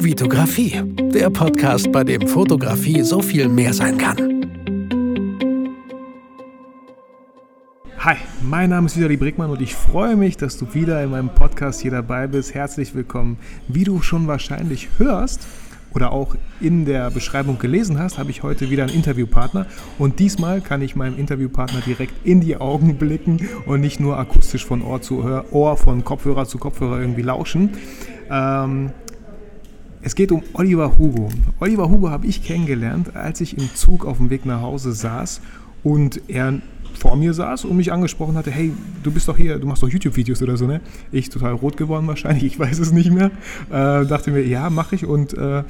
Vitografie, der Podcast, bei dem Fotografie so viel mehr sein kann. Hi, mein Name ist Vitali Brickmann und ich freue mich, dass du wieder in meinem Podcast hier dabei bist. Herzlich willkommen. Wie du schon wahrscheinlich hörst, oder auch in der Beschreibung gelesen hast, habe ich heute wieder einen Interviewpartner. Und diesmal kann ich meinem Interviewpartner direkt in die Augen blicken und nicht nur akustisch von Ohr zu Ohr, von Kopfhörer zu Kopfhörer irgendwie lauschen. Ähm, es geht um Oliver Hugo. Oliver Hugo habe ich kennengelernt, als ich im Zug auf dem Weg nach Hause saß und er vor mir saß und mich angesprochen hatte, hey, du bist doch hier, du machst doch YouTube-Videos oder so, ne? Ich total rot geworden wahrscheinlich, ich weiß es nicht mehr. Äh, dachte mir, ja, mache ich und äh,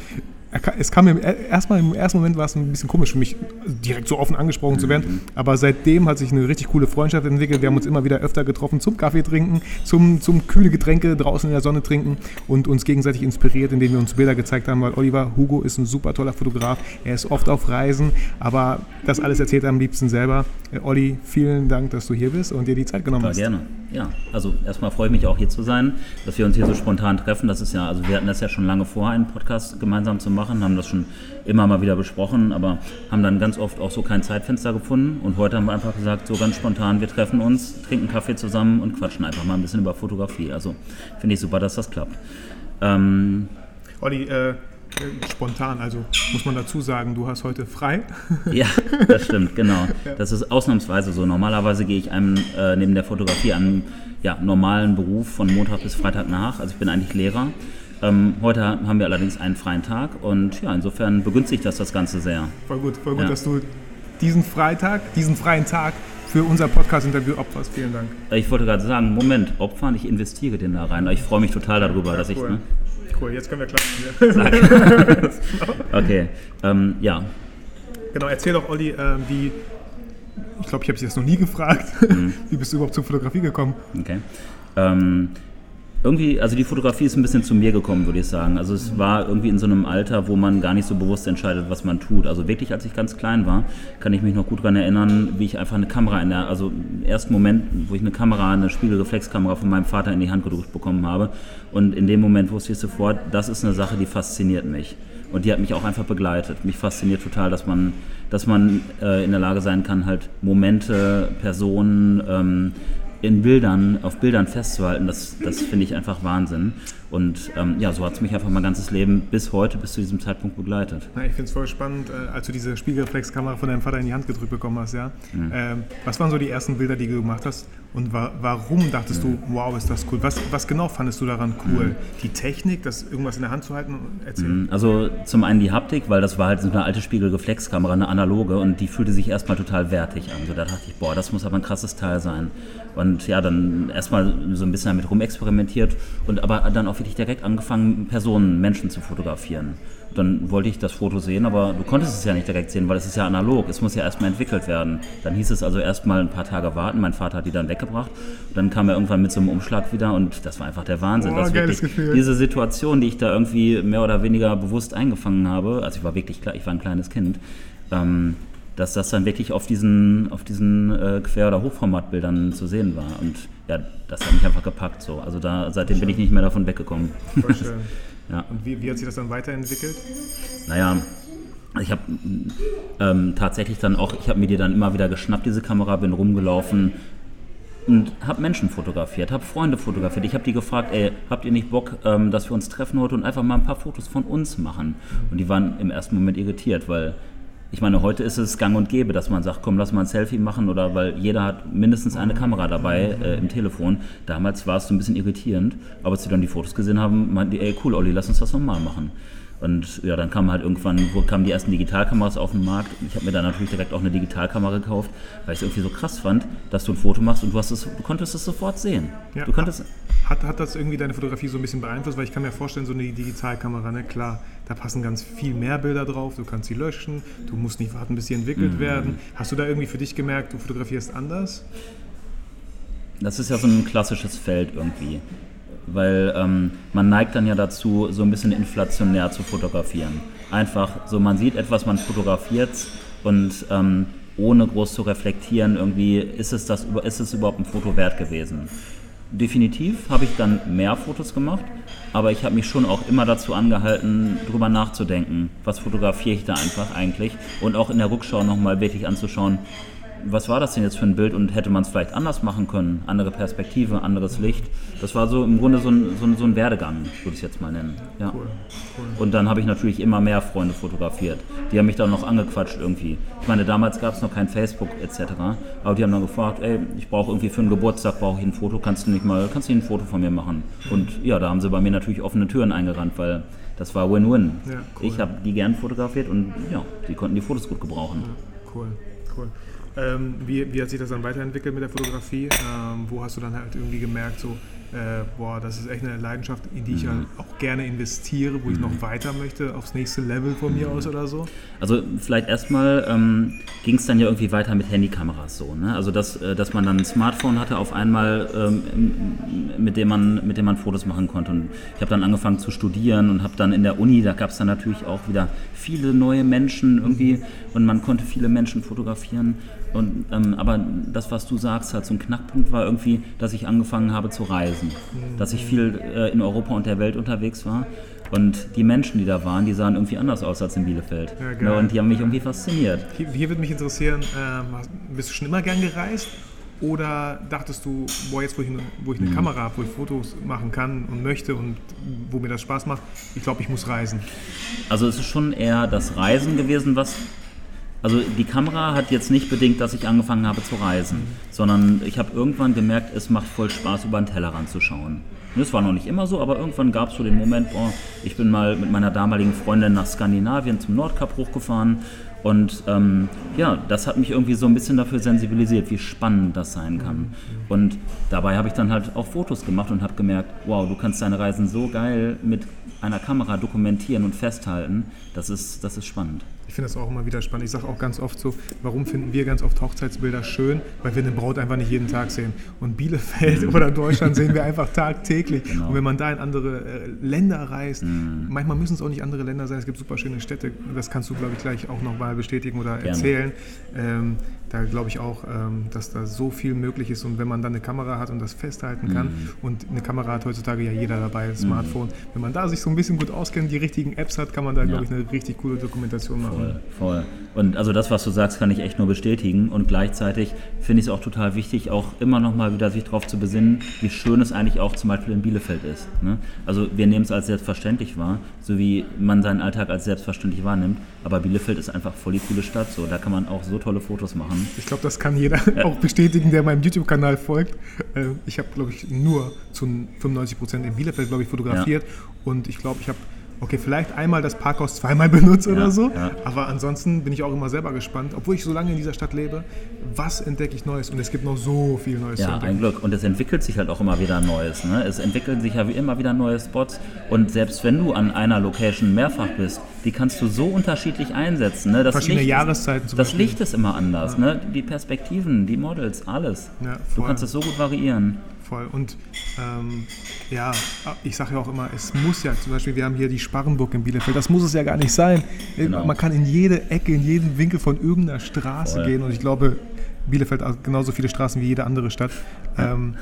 es kam mir erstmal im ersten Moment war es ein bisschen komisch für mich, direkt so offen angesprochen zu werden. Mhm. Aber seitdem hat sich eine richtig coole Freundschaft entwickelt. Wir haben uns immer wieder öfter getroffen zum Kaffee trinken, zum, zum kühle Getränke draußen in der Sonne trinken und uns gegenseitig inspiriert, indem wir uns Bilder gezeigt haben, weil Oliver Hugo ist ein super toller Fotograf. Er ist oft auf Reisen, aber das alles erzählt er am liebsten selber. Äh, Olli, vielen Dank, dass du hier bist und dir die Zeit genommen Super, hast. gerne. Ja, also erstmal freue ich mich auch hier zu sein, dass wir uns hier so spontan treffen. Das ist ja, also wir hatten das ja schon lange vor, einen Podcast gemeinsam zu machen, haben das schon immer mal wieder besprochen, aber haben dann ganz oft auch so kein Zeitfenster gefunden. Und heute haben wir einfach gesagt, so ganz spontan, wir treffen uns, trinken Kaffee zusammen und quatschen einfach mal ein bisschen über Fotografie. Also finde ich super, dass das klappt. Ähm, Olli, äh, spontan, also muss man dazu sagen, du hast heute frei. ja, das stimmt, genau. Das ist ausnahmsweise so. Normalerweise gehe ich einem äh, neben der Fotografie einem ja, normalen Beruf von Montag bis Freitag nach. Also ich bin eigentlich Lehrer. Ähm, heute haben wir allerdings einen freien Tag und ja, insofern begünstigt das das Ganze sehr. Voll gut, voll gut, ja. dass du diesen Freitag, diesen freien Tag für unser Podcast-Interview opferst. Vielen Dank. Ich wollte gerade sagen, Moment, opfern, ich investiere den da rein. Ich freue mich total darüber, ja, dass cool. ich. Ne? Cool, jetzt können wir klatschen. okay, ähm, ja. Genau, erzähl doch, Olli, äh, wie. Ich glaube, ich habe dich das noch nie gefragt. Mhm. Wie bist du überhaupt zur Fotografie gekommen? Okay. Ähm, irgendwie, also die Fotografie ist ein bisschen zu mir gekommen, würde ich sagen. Also es war irgendwie in so einem Alter, wo man gar nicht so bewusst entscheidet, was man tut. Also wirklich, als ich ganz klein war, kann ich mich noch gut daran erinnern, wie ich einfach eine Kamera in der, also im ersten Moment, wo ich eine Kamera, eine Spiegelreflexkamera von meinem Vater in die Hand gedrückt bekommen habe. Und in dem Moment wusste ich sofort, das ist eine Sache, die fasziniert mich. Und die hat mich auch einfach begleitet. Mich fasziniert total, dass man, dass man äh, in der Lage sein kann, halt Momente, Personen, ähm, in Bildern, auf Bildern festzuhalten, das, das finde ich einfach Wahnsinn. Und ähm, ja, so hat es mich einfach mein ganzes Leben bis heute, bis zu diesem Zeitpunkt begleitet. Ja, ich finde es voll spannend, äh, als du diese Spiegelreflexkamera von deinem Vater in die Hand gedrückt bekommen hast, ja. Mhm. Ähm, was waren so die ersten Bilder, die du gemacht hast? Und wa warum dachtest du, wow, ist das cool? Was, was genau fandest du daran cool? Mhm. Die Technik, das irgendwas in der Hand zu halten und erzählen? Mhm. Also zum einen die Haptik, weil das war halt so eine alte Spiegelreflexkamera, eine analoge und die fühlte sich erstmal total wertig an. So, da dachte ich, boah, das muss aber ein krasses Teil sein. Und ja, dann erstmal so ein bisschen damit rumexperimentiert und aber dann auch wirklich direkt angefangen, Personen, Menschen zu fotografieren. Dann wollte ich das Foto sehen, aber du konntest es ja nicht direkt sehen, weil es ist ja analog. Es muss ja erstmal entwickelt werden. Dann hieß es also erstmal ein paar Tage warten. Mein Vater hat die dann weggebracht. Und dann kam er irgendwann mit so einem Umschlag wieder und das war einfach der Wahnsinn. Oh, wirklich Gefühl. Diese Situation, die ich da irgendwie mehr oder weniger bewusst eingefangen habe, also ich war wirklich, ich war ein kleines Kind, ähm, dass das dann wirklich auf diesen, auf diesen äh, Quer- oder Hochformatbildern zu sehen war. Und ja, das hat mich einfach gepackt. So. Also da, seitdem bin ich nicht mehr davon weggekommen. Voll schön. ja. Und wie, wie hat sich das dann weiterentwickelt? Naja, ich habe ähm, tatsächlich dann auch, ich habe mir die dann immer wieder geschnappt, diese Kamera, bin rumgelaufen und habe Menschen fotografiert, habe Freunde fotografiert. Ich habe die gefragt, ey, habt ihr nicht Bock, ähm, dass wir uns treffen heute und einfach mal ein paar Fotos von uns machen? Und die waren im ersten Moment irritiert, weil ich meine, heute ist es gang und gäbe, dass man sagt, komm, lass mal ein Selfie machen oder weil jeder hat mindestens eine Kamera dabei äh, im Telefon. Damals war es so ein bisschen irritierend, aber als sie dann die Fotos gesehen haben, meinten die, ey, cool, Olli, lass uns das nochmal machen. Und ja, dann kam halt irgendwann, wo kamen die ersten Digitalkameras auf den Markt. Ich habe mir dann natürlich direkt auch eine Digitalkamera gekauft, weil ich es irgendwie so krass fand, dass du ein Foto machst und du, hast es, du konntest es sofort sehen. Ja, du konntest hat, hat das irgendwie deine Fotografie so ein bisschen beeinflusst? Weil ich kann mir vorstellen, so eine Digitalkamera, ne, klar, da passen ganz viel mehr Bilder drauf, du kannst sie löschen, du musst nicht warten, bis sie entwickelt mhm. werden. Hast du da irgendwie für dich gemerkt, du fotografierst anders? Das ist ja so ein klassisches Feld irgendwie weil ähm, man neigt dann ja dazu, so ein bisschen inflationär zu fotografieren. Einfach so, man sieht etwas, man fotografiert und ähm, ohne groß zu reflektieren, irgendwie ist es, das, ist es überhaupt ein Foto wert gewesen. definitiv habe ich dann mehr Fotos gemacht, aber ich habe mich schon auch immer dazu angehalten, darüber nachzudenken, was fotografiere ich da einfach eigentlich und auch in der Rückschau nochmal wirklich anzuschauen, was war das denn jetzt für ein Bild und hätte man es vielleicht anders machen können? Andere Perspektive, anderes Licht. Das war so im Grunde so ein, so ein, so ein Werdegang, würde ich es jetzt mal nennen. Ja. Cool, cool. Und dann habe ich natürlich immer mehr Freunde fotografiert. Die haben mich dann noch angequatscht irgendwie. Ich meine, damals gab es noch kein Facebook etc. Aber die haben dann gefragt, ey, ich brauche irgendwie für einen Geburtstag brauche ich ein Foto, kannst du nicht mal, kannst du ein Foto von mir machen? Und ja, da haben sie bei mir natürlich offene Türen eingerannt, weil das war Win-Win. Ja, cool. Ich habe die gern fotografiert und ja, die konnten die Fotos gut gebrauchen. Ja, cool, cool. Ähm, wie, wie, hat sich das dann weiterentwickelt mit der Fotografie? Ähm, wo hast du dann halt irgendwie gemerkt, so, äh, boah, das ist echt eine Leidenschaft, in die ich mhm. halt auch gerne investiere, wo mhm. ich noch mhm. weiter möchte, aufs nächste Level von mir aus oder so? Also vielleicht erstmal ähm, ging es dann ja irgendwie weiter mit Handykameras so. Ne? Also dass, äh, dass man dann ein Smartphone hatte auf einmal, ähm, mit, dem man, mit dem man Fotos machen konnte. Und ich habe dann angefangen zu studieren und habe dann in der Uni, da gab es dann natürlich auch wieder viele neue Menschen irgendwie und man konnte viele Menschen fotografieren. Und, ähm, aber das, was du sagst, halt so ein Knackpunkt war irgendwie, dass ich angefangen habe zu reisen. Dass ich viel äh, in Europa und der Welt unterwegs war. Und die Menschen, die da waren, die sahen irgendwie anders aus als in Bielefeld. Ja, ja, und die haben mich irgendwie fasziniert. Hier, hier würde mich interessieren, äh, bist du schon immer gern gereist? Oder dachtest du, boah, jetzt wo ich, eine, wo ich eine mhm. Kamera habe, wo ich Fotos machen kann und möchte und wo mir das Spaß macht, ich glaube, ich muss reisen? Also es ist schon eher das Reisen gewesen, was also die Kamera hat jetzt nicht bedingt, dass ich angefangen habe zu reisen, sondern ich habe irgendwann gemerkt, es macht voll Spaß, über den Tellerrand zu schauen. Das war noch nicht immer so, aber irgendwann gab es so den Moment, boah, ich bin mal mit meiner damaligen Freundin nach Skandinavien zum Nordkap hochgefahren und ähm, ja, das hat mich irgendwie so ein bisschen dafür sensibilisiert, wie spannend das sein kann. Und dabei habe ich dann halt auch Fotos gemacht und habe gemerkt, wow, du kannst deine Reisen so geil mit einer Kamera dokumentieren und festhalten. Das ist, das ist spannend. Ich finde das auch immer wieder spannend. Ich sage auch ganz oft so, warum finden wir ganz oft Hochzeitsbilder schön? Weil wir eine Braut einfach nicht jeden Tag sehen. Und Bielefeld mhm. oder Deutschland sehen wir einfach tagtäglich. Genau. Und wenn man da in andere äh, Länder reist, mhm. manchmal müssen es auch nicht andere Länder sein, es gibt super schöne Städte, das kannst du, glaube ich, gleich auch nochmal bestätigen oder Gerne. erzählen. Ähm, da glaube ich auch, ähm, dass da so viel möglich ist. Und wenn man dann eine Kamera hat und das festhalten kann, mhm. und eine Kamera hat heutzutage ja jeder dabei, ein Smartphone, mhm. wenn man da sich so ein bisschen gut auskennt, die richtigen Apps hat, kann man da, ja. glaube ich, eine richtig coole Dokumentation machen. Voll, voll. Und also das, was du sagst, kann ich echt nur bestätigen. Und gleichzeitig finde ich es auch total wichtig, auch immer noch mal wieder sich darauf zu besinnen, wie schön es eigentlich auch zum Beispiel in Bielefeld ist. Ne? Also wir nehmen es als selbstverständlich wahr, so wie man seinen Alltag als selbstverständlich wahrnimmt. Aber Bielefeld ist einfach voll die coole Stadt. So, da kann man auch so tolle Fotos machen. Ich glaube, das kann jeder ja. auch bestätigen, der meinem YouTube-Kanal folgt. Äh, ich habe, glaube ich, nur zu 95 Prozent in Bielefeld, glaube ich, fotografiert. Ja. Und ich glaube, ich habe okay, vielleicht einmal das Parkhaus zweimal benutze ja, oder so. Ja. Aber ansonsten bin ich auch immer selber gespannt, obwohl ich so lange in dieser Stadt lebe, was entdecke ich Neues? Und es gibt noch so viel Neues. Ja, ein Glück. Und es entwickelt sich halt auch immer wieder Neues. Ne? Es entwickeln sich ja wie immer wieder neue Spots. Und selbst wenn du an einer Location mehrfach bist, die kannst du so unterschiedlich einsetzen. Ne? Das Verschiedene Licht Jahreszeiten ist, Das Licht ist immer anders. Ja. Ne? Die Perspektiven, die Models, alles. du kannst es so gut variieren voll. Und ähm, ja, ich sage ja auch immer, es muss ja, zum Beispiel, wir haben hier die Sparrenburg in Bielefeld, das muss es ja gar nicht sein. Genau. Man kann in jede Ecke, in jeden Winkel von irgendeiner Straße voll. gehen und ich glaube, Bielefeld hat genauso viele Straßen wie jede andere Stadt. Ähm,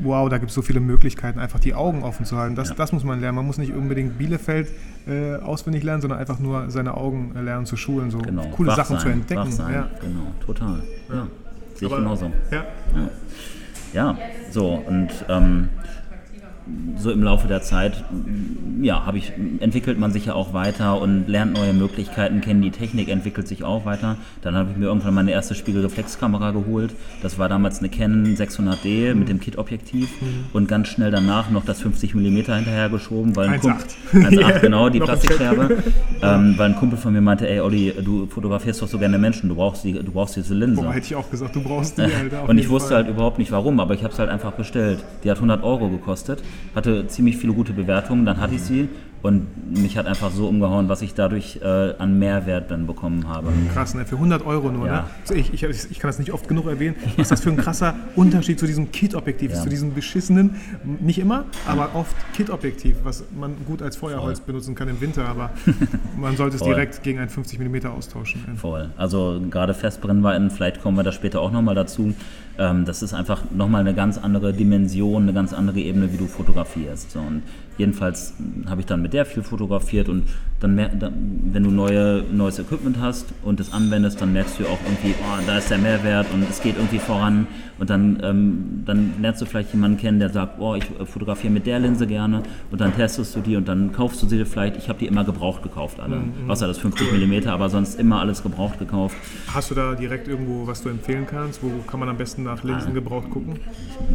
wow, da gibt es so viele Möglichkeiten, einfach die Augen offen zu halten. Das, ja. das muss man lernen. Man muss nicht unbedingt Bielefeld äh, auswendig lernen, sondern einfach nur seine Augen lernen zu schulen, so genau. coole wach Sachen sein, zu entdecken. Ja. Genau, total. Ja. Sehe ich genauso. Ja. Ja, so und ähm, so im Laufe der Zeit ja, habe ich, entwickelt man sich ja auch weiter und lernt neue Möglichkeiten kennen. Die Technik entwickelt sich auch weiter. Dann habe ich mir irgendwann meine erste Spiegelreflexkamera geholt. Das war damals eine Canon 600D mhm. mit dem Kit-Objektiv mhm. und ganz schnell danach noch das 50 mm hinterhergeschoben, weil ein 1,8 genau, die Plastikscherbe, ähm, weil ein Kumpel von mir meinte, ey Olli, du fotografierst doch so gerne Menschen, du brauchst, die, du brauchst diese Linse. Boah, hätte ich auch gesagt, du brauchst die, Alter. und ich wusste Fall. halt überhaupt nicht warum, aber ich habe es halt einfach bestellt. Die hat 100 Euro gekostet hatte ziemlich viele gute Bewertungen, dann hatte ich sie Und mich hat einfach so umgehauen, was ich dadurch äh, an Mehrwert dann bekommen habe. Krass, ne? Für 100 Euro nur, Ja. ne? Ich, ich, ich kann das nicht oft genug erwähnen, was das für ein krasser Unterschied zu diesem Kit-Objektiv ist, Ja. zu diesem beschissenen, nicht immer, aber oft Kit-Objektiv, was man gut als Feuerholz benutzen kann im Winter, aber man sollte es Voll. direkt gegen ein 50 mm austauschen. Voll. Also gerade Festbrennweiten, vielleicht kommen wir da später auch nochmal dazu. Ähm, das ist einfach nochmal eine ganz andere Dimension, eine ganz andere Ebene, wie du fotografierst. So, und jedenfalls mh, habe ich dann mit der viel fotografiert und dann, mer dann wenn du neue, neues Equipment hast und es anwendest, dann merkst du auch irgendwie, oh, da ist der Mehrwert und es geht irgendwie voran. Und dann, ähm, dann lernst du vielleicht jemanden kennen, der sagt, oh, ich äh, fotografiere mit der Linse gerne und dann testest du die und dann kaufst du sie dir vielleicht. Ich habe die immer gebraucht gekauft, alle. Außer das 50 mm, aber sonst immer alles gebraucht gekauft. Hast du da direkt irgendwo, was du empfehlen kannst? Wo kann man am besten nach Linsen gebraucht gucken?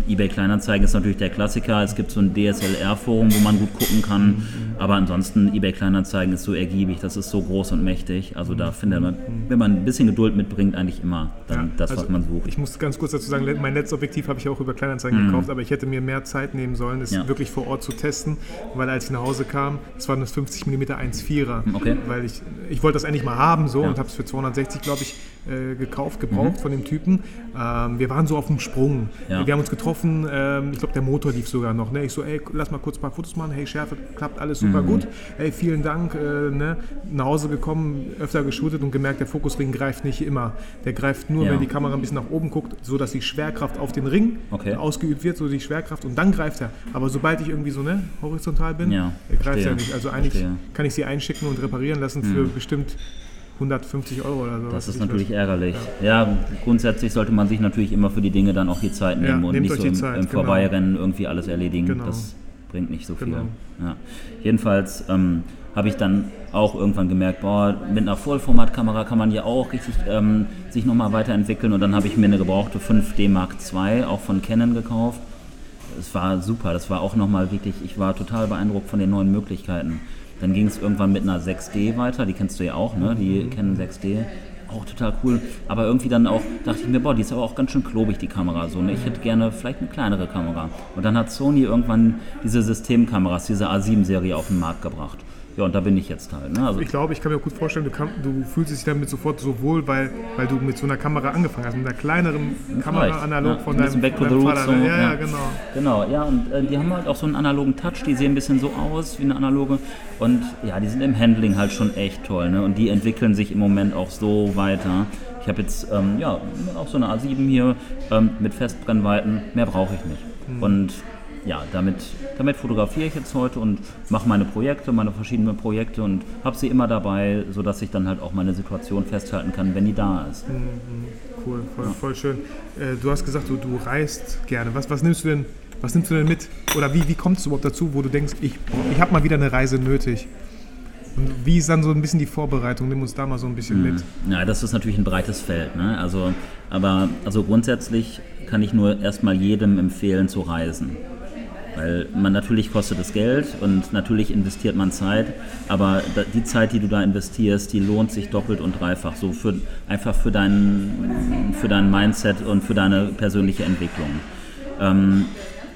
eBay Kleinanzeigen ist natürlich der Klassiker. Es gibt so ein DSLR-Forum, wo man gut gucken kann. Aber ansonsten, eBay Kleinanzeigen ist so ergiebig, das ist so groß und mächtig. Also da findet man, wenn man ein bisschen Geduld mitbringt, eigentlich immer dann das, was also man sucht. Ich muss ganz kurz dazu sagen, mein letztes Objektiv habe ich auch über Kleinanzeigen gekauft, aber ich hätte mir mehr Zeit nehmen sollen, es Mhm. Ja. wirklich vor Ort zu testen, weil als ich nach Hause kam, es war eine 50 mm 1,4er, Okay. weil ich, ich wollte das eigentlich mal haben so Ja. Mhm. und habe es für 260, glaube ich, äh, gekauft, gebraucht von dem Typen. Ähm, wir waren so auf dem Sprung. Ja. Wir haben uns getroffen, ähm, ich glaube, der Motor lief sogar noch. Ne? Ich so, ey, lass mal kurz ein paar Fotos machen. Hey, Schärfe, klappt alles super Mhm. gut. Hey, vielen Dank. Äh, ne? Nach Hause gekommen, öfter geshootet und gemerkt, der Fokusring greift nicht immer. Der greift nur, Ja. wenn die Kamera ein bisschen nach oben guckt, so dass die Schwerkraft auf den Ring Okay. ausgeübt wird, so die Schwerkraft und dann greift er. Aber sobald ich irgendwie so ne, horizontal bin, Ja, greift er nicht. Also eigentlich Verstehe. Hm. kann ich sie einschicken und reparieren lassen für bestimmt 150 Euro oder so. Das ist ich natürlich weiß. ärgerlich. Ja. grundsätzlich sollte man sich natürlich immer für die Dinge dann auch die Zeit Ja, nehmen und nehmt nicht so im, Zeit, im genau. Vorbeirennen irgendwie alles erledigen. Genau. Das bringt nicht so viel. Genau. Ja. Jedenfalls ähm, habe ich dann auch irgendwann gemerkt, boah, mit einer Vollformatkamera kann man ja auch richtig ähm, sich nochmal weiterentwickeln und dann habe ich mir eine gebrauchte 5D Mark II auch von Canon gekauft. Es war super, das war auch nochmal wirklich, ich war total beeindruckt von den neuen Möglichkeiten. Dann ging es irgendwann mit einer 6D weiter, die kennst du ja auch, ne? die Canon 6D. Auch total cool. Aber irgendwie dann auch, dachte ich mir, boah, die ist aber auch ganz schön klobig, die Kamera. So, ne? Ich hätte gerne vielleicht eine kleinere Kamera. Und dann hat Sony irgendwann diese Systemkameras, diese A7-Serie auf den Markt gebracht. Ja, und da bin ich jetzt halt. Ne? Also, Ich glaube, ich kann mir gut vorstellen, du, kann, du fühlst dich damit sofort so wohl, weil, weil du mit so einer Kamera angefangen hast, mit einer kleineren Kamera Vielleicht, analog ja, von ein deinem, back to deinem the Vater. so, ja, ja, ja. genau. Genau, ja, und äh, die haben halt auch so einen analogen Touch, die sehen ein bisschen so aus wie eine analoge. Und ja, die sind im Handling halt schon echt toll, ne? Und die entwickeln sich im Moment auch so weiter. Ich habe jetzt ähm, ja auch so eine A7 hier ähm, mit Festbrennweiten, mehr brauche ich nicht. Hm. Und ja, damit, damit fotografiere ich jetzt heute und mache meine Projekte, meine verschiedenen Projekte und habe sie immer dabei, sodass ich dann halt auch meine Situation festhalten kann, wenn die da ist. Cool, voll, voll schön. Äh, du hast gesagt, du, du reist gerne. Was, was, nimmst du denn, was nimmst du denn mit? Oder wie, wie kommst du überhaupt dazu, wo du denkst, ich, ich habe mal wieder eine Reise nötig? Und wie ist dann so ein bisschen die Vorbereitung? Nimm uns da mal so ein bisschen mit. Ja, das ist natürlich ein breites Feld. Ne? Also, aber also grundsätzlich kann ich nur erstmal jedem empfehlen zu reisen. Weil man natürlich kostet es Geld und natürlich investiert man Zeit, aber die Zeit, die du da investierst, die lohnt sich doppelt und dreifach. So für, einfach für dein, für dein Mindset und für deine persönliche Entwicklung. Ähm,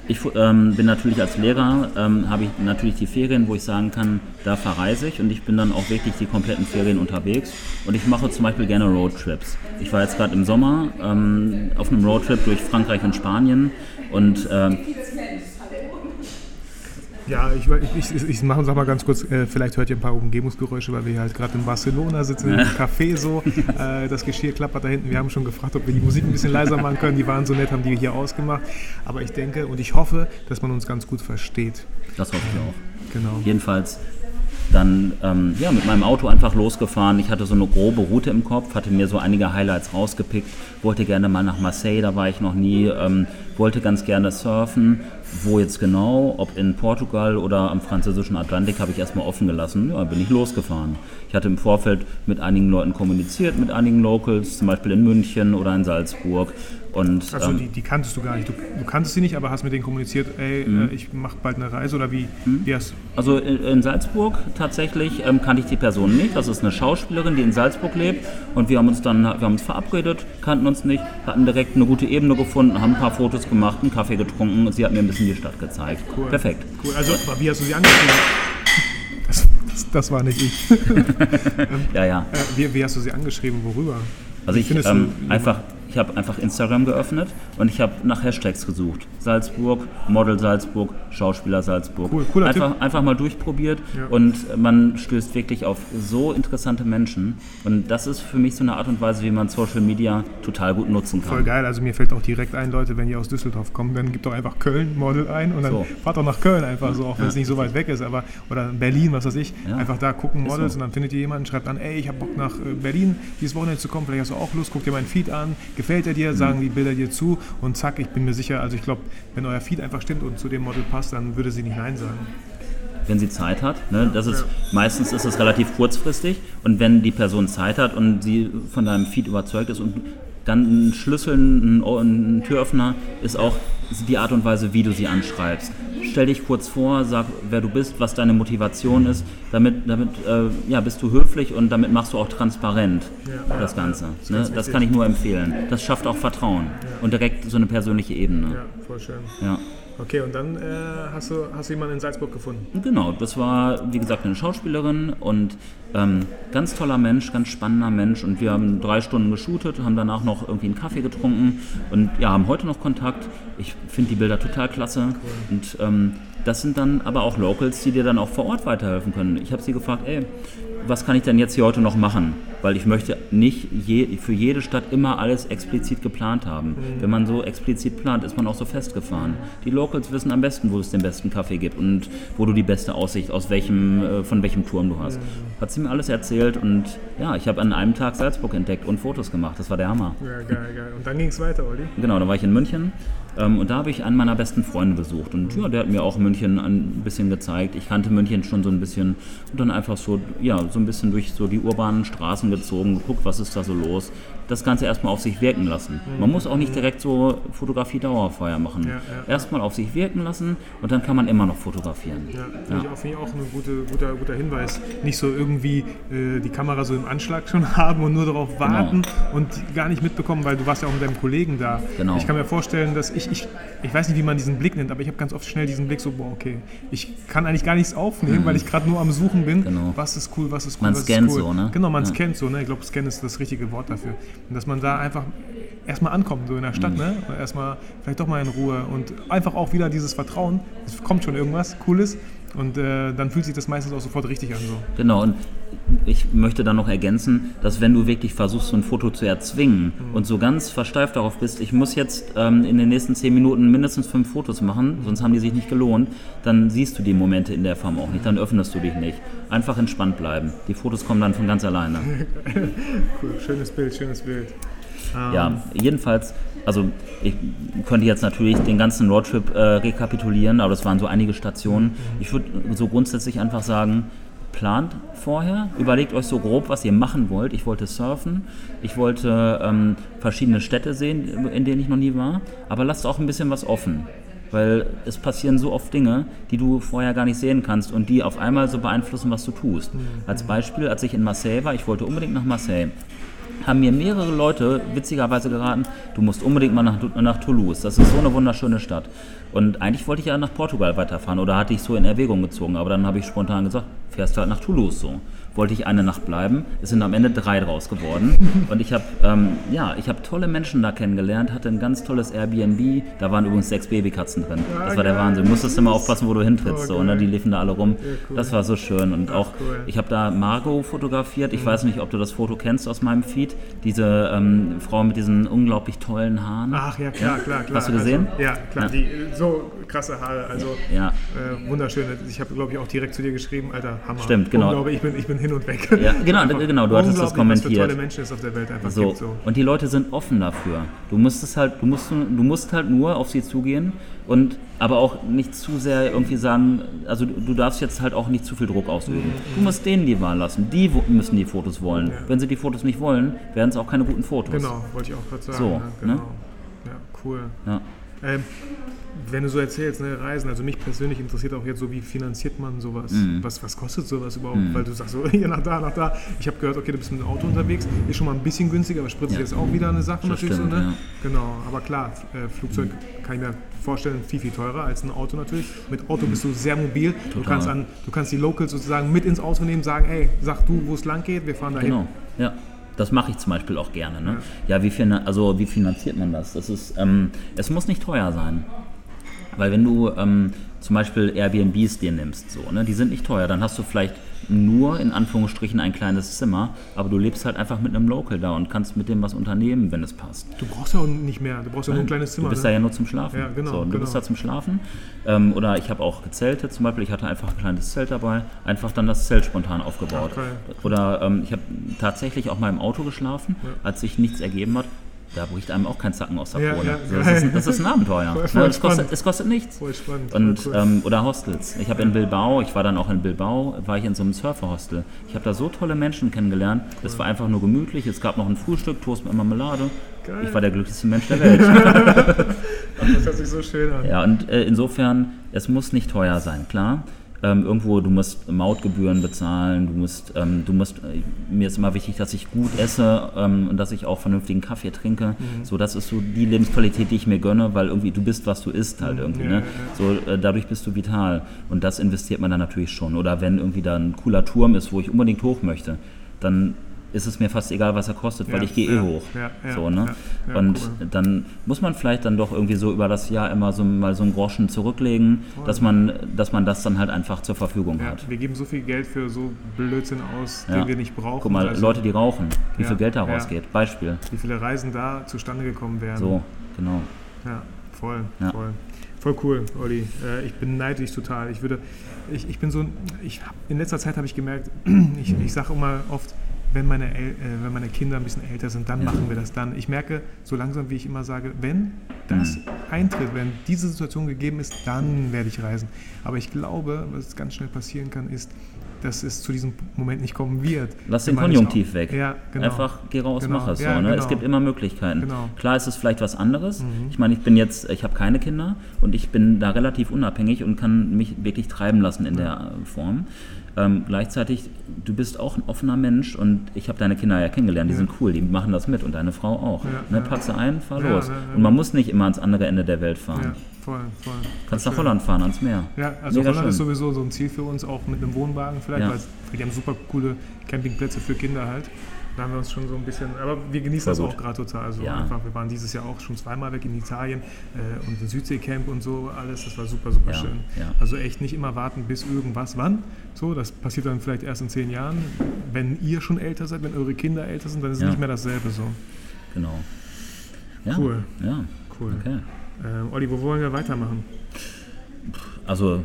ich ähm, bin natürlich als Lehrer, ähm, habe ich natürlich die Ferien, wo ich sagen kann, da verreise ich und ich bin dann auch wirklich die kompletten Ferien unterwegs und ich mache zum Beispiel gerne Roadtrips. Ich war jetzt gerade im Sommer ähm, auf einem Roadtrip durch Frankreich und Spanien und ähm, Ja, ich, ich, ich, ich mache, sag mal ganz kurz, äh, vielleicht hört ihr ein paar Umgebungsgeräusche, weil wir hier halt gerade in Barcelona sitzen, im Café so. Äh, das Geschirr klappert da hinten. Wir haben schon gefragt, ob wir die Musik ein bisschen leiser machen können. Die waren so nett, haben die hier ausgemacht. Aber ich denke und ich hoffe, dass man uns ganz gut versteht. das hoffe ich auch. Genau. Jedenfalls dann ähm, ja, mit meinem Auto einfach losgefahren. Ich hatte so eine grobe Route im Kopf, hatte mir so einige Highlights rausgepickt, wollte gerne mal nach Marseille, da war ich noch nie, ähm, wollte ganz gerne surfen. Wo jetzt genau, ob in Portugal oder am französischen Atlantik, habe ich erstmal offen gelassen. Ja, bin ich losgefahren. Ich hatte im Vorfeld mit einigen Leuten kommuniziert, mit einigen Locals, zum Beispiel in München oder in Salzburg. Und, Also ähm, die, die kanntest du gar nicht. Du, du kanntest sie nicht, aber hast mit denen kommuniziert, ey, Mhm. äh, ich mache bald eine Reise oder wie, wie hast Also in, in Salzburg tatsächlich ähm, kannte ich die Person nicht. Das ist eine Schauspielerin, die in Salzburg lebt. Und wir haben uns dann wir haben uns verabredet, kannten uns nicht, hatten direkt eine gute Ebene gefunden, haben ein paar Fotos gemacht, einen Kaffee getrunken und sie hat mir ein bisschen die Stadt gezeigt. Perfekt. Cool. Also, wie hast du sie angeschrieben? das war nicht ich. Ja, ja. Äh, wie, wie hast du sie angeschrieben? Worüber? Also ich ähm, einfach, ich habe einfach Instagram geöffnet und ich habe nach Hashtags gesucht. Salzburg, Model Salzburg, Schauspieler Salzburg. Cool, cooler einfach, einfach mal durchprobiert Ja. und man stößt wirklich auf so interessante Menschen. Und das ist für mich so eine Art und Weise, wie man Social Media total gut nutzen kann. Voll geil, also mir fällt auch direkt ein, Leute, wenn ihr aus Düsseldorf kommt, dann gebt doch einfach Köln Model ein und dann So. fahrt doch nach Köln einfach so, auch wenn es nicht so weit weg ist, aber oder Berlin, was weiß ich, Ja. einfach da gucken Models so. und dann findet ihr jemanden, schreibt dann, ey, ich habe Bock nach äh, Berlin dieses Wochenende zu kommen, vielleicht hast du auch Lust, guck dir meinen Feed an, gefällt er Mhm. dir, sagen die Bilder dir zu und zack, ich bin mir sicher, also ich glaube, wenn euer Feed einfach stimmt und zu dem Model passt, dann würde sie nicht Nein sagen. wenn sie Zeit hat. Ne? Das ist, Meistens ist es relativ kurzfristig und wenn die Person Zeit hat und sie von deinem Feed überzeugt ist und dann ein Schlüssel, ein, ein Türöffner ist auch die Art und Weise, wie du sie anschreibst. Stell dich kurz vor, sag, wer du bist, was deine Motivation ist. Damit, damit äh, ja, bist du höflich und damit machst du auch transparent Ja. das Ganze. ist Ne? Das wichtig. kann ich nur empfehlen. Das schafft auch Vertrauen und direkt so eine persönliche Ebene. Ja, voll schön. Ja. Okay, und dann äh, hast, du, hast du jemanden in Salzburg gefunden? Genau, das war wie gesagt eine Schauspielerin und ähm, ganz toller Mensch, ganz spannender Mensch und wir haben drei Stunden geshootet, haben danach noch irgendwie einen Kaffee getrunken und ja, haben heute noch Kontakt. Ich finde die Bilder total klasse und ähm, das sind dann aber auch Locals, die dir dann auch vor Ort weiterhelfen können. Ich habe sie gefragt, ey, was kann ich denn jetzt hier heute noch machen? Weil ich möchte nicht je, für jede Stadt immer alles explizit geplant haben. Wenn man so explizit plant, ist man auch so festgefahren. Die Locals wissen am besten, wo es den besten Kaffee gibt und wo du die beste Aussicht aus welchem, äh, von welchem Turm du hast. Hat sie mir alles erzählt und ja, ich habe an einem Tag Salzburg entdeckt und Fotos gemacht. Das war der Hammer. Ja, geil, geil. Und dann ging es weiter, Olli? Genau, da war ich in München ähm, und da habe ich einen meiner besten Freunde besucht. Und ja, der hat mir auch München ein bisschen gezeigt. Ich kannte München schon so ein bisschen und dann einfach so, ja, so ein bisschen durch so die urbanen Straßen gezogen, geguckt, was ist da so los. Das Ganze erstmal auf sich wirken lassen. Man muss auch nicht direkt so Fotografie-Dauerfeuer machen. Ja, ja. Erstmal auf sich wirken lassen und dann kann man immer noch fotografieren. Ja, finde ich auch, finde ich auch ein gute, guter, guter Hinweis. Nicht so irgendwie äh, die Kamera so im Anschlag schon haben und nur darauf warten und gar nicht mitbekommen, weil du warst ja auch mit deinem Kollegen da. Genau. Ich kann mir vorstellen, dass ich, ich, ich weiß nicht, wie man diesen Blick nennt, aber ich habe ganz oft schnell diesen Blick so, boah, okay, ich kann eigentlich gar nichts aufnehmen, weil ich gerade nur am Suchen bin. Mhm. Genau. Was ist cool, was ist cool, Man was scannt ist cool. so, ne? Genau, man Ja. scannt so, ne? Ich glaube, Scan ist das richtige Wort dafür. Und dass man da einfach erstmal ankommt, so in der Stadt, Mhm. ne? Und Erstmal vielleicht doch mal in Ruhe und einfach auch wieder dieses Vertrauen. Es kommt schon irgendwas Cooles und äh, dann fühlt sich das meistens auch sofort richtig an. So. Genau, und ich möchte dann noch ergänzen, dass wenn du wirklich versuchst, so ein Foto zu erzwingen und so ganz versteift darauf bist, ich muss jetzt ähm, in den nächsten zehn Minuten mindestens fünf Fotos machen, sonst haben die sich nicht gelohnt, dann siehst du die Momente in der Form auch nicht, dann öffnest du dich nicht. Einfach entspannt bleiben. Die Fotos kommen dann von ganz alleine. Cool, schönes Bild, schönes Bild. Ähm, Ja, jedenfalls, also ich könnte jetzt natürlich den ganzen Roadtrip äh, rekapitulieren, aber das waren so einige Stationen. Ich würde so grundsätzlich einfach sagen, plant vorher, überlegt euch so grob, was ihr machen wollt. Ich wollte surfen, ich wollte ähm, verschiedene Städte sehen, in denen ich noch nie war, aber lasst auch ein bisschen was offen. Weil es passieren so oft Dinge, die du vorher gar nicht sehen kannst und die auf einmal so beeinflussen, was du tust. Als Beispiel, als ich in Marseille war, ich wollte unbedingt nach Marseille haben mir mehrere Leute witzigerweise geraten, du musst unbedingt mal nach, nach Toulouse. Das ist so eine wunderschöne Stadt. Und eigentlich wollte ich ja nach Portugal weiterfahren oder hatte ich so in Erwägung gezogen, aber dann habe ich spontan gesagt, fährst du halt nach Toulouse so. Wollte ich eine Nacht bleiben, es sind am Ende drei draus geworden. Und ich habe ähm, ja, ich habe tolle Menschen da kennengelernt, hatte ein ganz tolles Airbnb. Da waren übrigens sechs Babykatzen drin. Das war der. Wahnsinn. Musstest immer aufpassen, wo du hintrittst. Oh, So, ne? Die liefen da alle rum. Das war so schön. Und auch, ich habe da Margot fotografiert. Ich weiß nicht, ob du das Foto kennst aus meinem Feed. Diese ähm, Frau mit diesen unglaublich tollen Haaren. Ach ja, klar, klar, klar. Hast du gesehen? Also, ja, klar. Ja. Die, äh, so krasse Haare, also Ja. äh, wunderschön. Ich habe, glaube ich, auch direkt zu dir geschrieben, Alter, Hammer. Stimmt, genau. Unglaublich, ich bin, ich bin hin und weg. Ja, genau, genau, du hattest das Unglaublich, Was kommentiert. für tolle Menschen es auf der Welt einfach So. gibt. So. Und die Leute sind offen dafür. Du musst es halt, du musst, du musst halt nur auf sie zugehen und aber auch nicht zu sehr irgendwie sagen, also du, darfst jetzt halt auch nicht zu viel Druck ausüben. Du musst denen die Wahl lassen. Die müssen die Fotos wollen. Wenn sie die Fotos nicht wollen, werden es auch keine guten Fotos. Genau, wollte ich auch gerade sagen. So, ja, genau. ne? Ja, cool. Ja. Ähm, wenn du so erzählst, ne, Reisen, also mich persönlich interessiert auch jetzt so, wie finanziert man sowas? Mhm. Was, was kostet sowas überhaupt? Weil du sagst so, hier nach da, nach da. Ich habe gehört, okay, du bist mit dem Auto unterwegs, ist schon mal ein bisschen günstiger, aber Sprit Ja. ist auch wieder eine Sache Das natürlich stimmt, so, ne? ja. Genau, aber klar, äh, Flugzeug kann ich mir vorstellen, viel, viel teurer als ein Auto natürlich. Mit Auto bist du sehr mobil. Du Total. kannst, an, du kannst die Locals sozusagen mit ins Auto nehmen, sagen, ey, sag du, wo es lang geht, wir fahren dahin. Genau, ja. Das mache ich zum Beispiel auch gerne. Ne? Ja, wie, also, wie finanziert man das? das ist, ähm, es muss nicht teuer sein. Weil wenn du ähm, zum Beispiel Airbnbs dir nimmst, so, ne, die sind nicht teuer, dann hast du vielleicht nur in Anführungsstrichen ein kleines Zimmer, aber du lebst halt einfach mit einem Local da und kannst mit dem was unternehmen, wenn es passt. Du brauchst ja auch nicht mehr, du brauchst ja nur ein kleines Zimmer. Du bist ne? da ja nur zum Schlafen. Ja, genau, so, du genau. bist da zum Schlafen. Ähm, oder ich habe auch gezeltet zum Beispiel. Ich hatte einfach ein kleines Zelt dabei, einfach dann das Zelt spontan aufgebaut. Okay. Oder ähm, ich habe tatsächlich auch mal im Auto geschlafen, als sich nichts ergeben hat. Da bricht einem auch kein Zacken aus der Ja, Krone. ja, so, das, ist, das ist ein Abenteuer. Voll- ne? voll es, kostet, spannend. es kostet nichts. Voll spannend. Und, cool. ähm, oder Hostels. Ich habe in Bilbao, ich war dann auch in Bilbao, war ich in so einem Surferhostel. Ich habe da so tolle Menschen kennengelernt. Es war einfach nur gemütlich. Es gab noch ein Frühstück, Toast mit Marmelade. Geil. Ich war der glücklichste Mensch der Welt. das hört sich so schön an. Ja, und äh, insofern, es muss nicht teuer sein, klar. Ähm, irgendwo, du musst Mautgebühren bezahlen, du musst, ähm, du musst, äh, mir ist immer wichtig, dass ich gut esse ähm, und dass ich auch vernünftigen Kaffee trinke. Mhm. So, das ist so die Lebensqualität, die ich mir gönne, weil irgendwie du bist, was du isst halt irgendwie. Mhm. Ja, ne? So, äh, dadurch bist du vital. Und das investiert man dann natürlich schon. Oder wenn irgendwie da ein cooler Turm ist, wo ich unbedingt hoch möchte, dann ist es mir fast egal, was er kostet, weil Ja, ich gehe eh hoch. so, ne? und cool. dann muss man vielleicht dann doch irgendwie so über das Jahr immer so mal so einen Groschen zurücklegen, dass man, dass man das dann halt einfach zur Verfügung hat. wir geben so viel Geld für so Blödsinn aus, den wir nicht brauchen. Guck mal, Also, Leute, die rauchen, wie viel Geld da rausgeht. Beispiel. Wie viele Reisen da zustande gekommen wären. So, genau. Ja, voll, voll. Voll cool, Olli. Äh, ich beneide dich total. Ich würde, ich, ich bin so, ich hab, in letzter Zeit habe ich gemerkt, ich, ich sage immer oft, wenn meine, El äh, wenn meine Kinder ein bisschen älter sind, dann Ja. machen wir das dann. Ich merke so langsam, wie ich immer sage, wenn das Mhm. eintritt, wenn diese Situation gegeben ist, dann werde ich reisen. Aber ich glaube, was ganz schnell passieren kann, ist, dass es zu diesem Moment nicht kommen wird. Lass den Konjunktiv weg. Ja, genau. Einfach geh raus, Genau. mach es. Ja, so, ne? genau. Es gibt immer Möglichkeiten. Genau. Klar ist es vielleicht was anderes. Mhm. Ich meine, ich bin jetzt, ich habe keine Kinder und ich bin da relativ unabhängig und kann mich wirklich treiben lassen in der äh, Form. Ähm, gleichzeitig, du bist auch ein offener Mensch und ich habe deine Kinder ja kennengelernt, die Ja. sind cool, die machen das mit und deine Frau auch. Ja, ne, pack sie ein, fahr los. Und man muss nicht immer ans andere Ende der Welt fahren. Ja, voll, voll. Kannst nach schön. Holland fahren, ans Meer. Ja, also Mega Holland ist schön. sowieso so ein Ziel für uns, auch mit einem Wohnwagen vielleicht, weil die haben super coole Campingplätze für Kinder halt. Da haben wir uns schon so ein bisschen, aber wir genießen das auch gerade total. Also Ja. einfach, wir waren dieses Jahr auch schon zweimal weg in Italien äh, und ein Südseecamp und so alles. Das war super, super Ja, schön. ja. Also echt nicht immer warten bis irgendwas wann. So, das passiert dann vielleicht erst in zehn Jahren. Wenn ihr schon älter seid, wenn eure Kinder älter sind, dann ist es nicht mehr dasselbe so. Genau. Cool. Ja, Cool. okay. Ähm, Olli, wo wollen wir weitermachen? Also,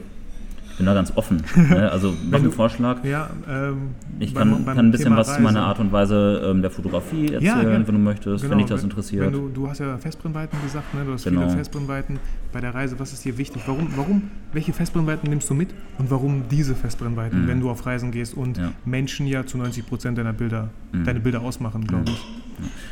ich bin da ganz offen. ne? Also, mach Wenn einen du- Vorschlag. Ja, ähm, Ich beim- kann, beim kann ein bisschen Thema was zu meiner Reise. Art und Weise ähm, der Fotografie erzählen, gerne. wenn du möchtest, wenn Genau, dich das interessiert. Wenn du, du hast ja Festbrennweiten gesagt, ne? du hast Genau. viele Festbrennweiten bei der Reise. Was ist dir wichtig? Warum, warum, welche Festbrennweiten nimmst du mit und warum diese Festbrennweiten, Mhm. wenn du auf Reisen gehst und Ja. Menschen ja zu 90 Prozent deiner Bilder, Mhm. deine Bilder ausmachen, glaube ich.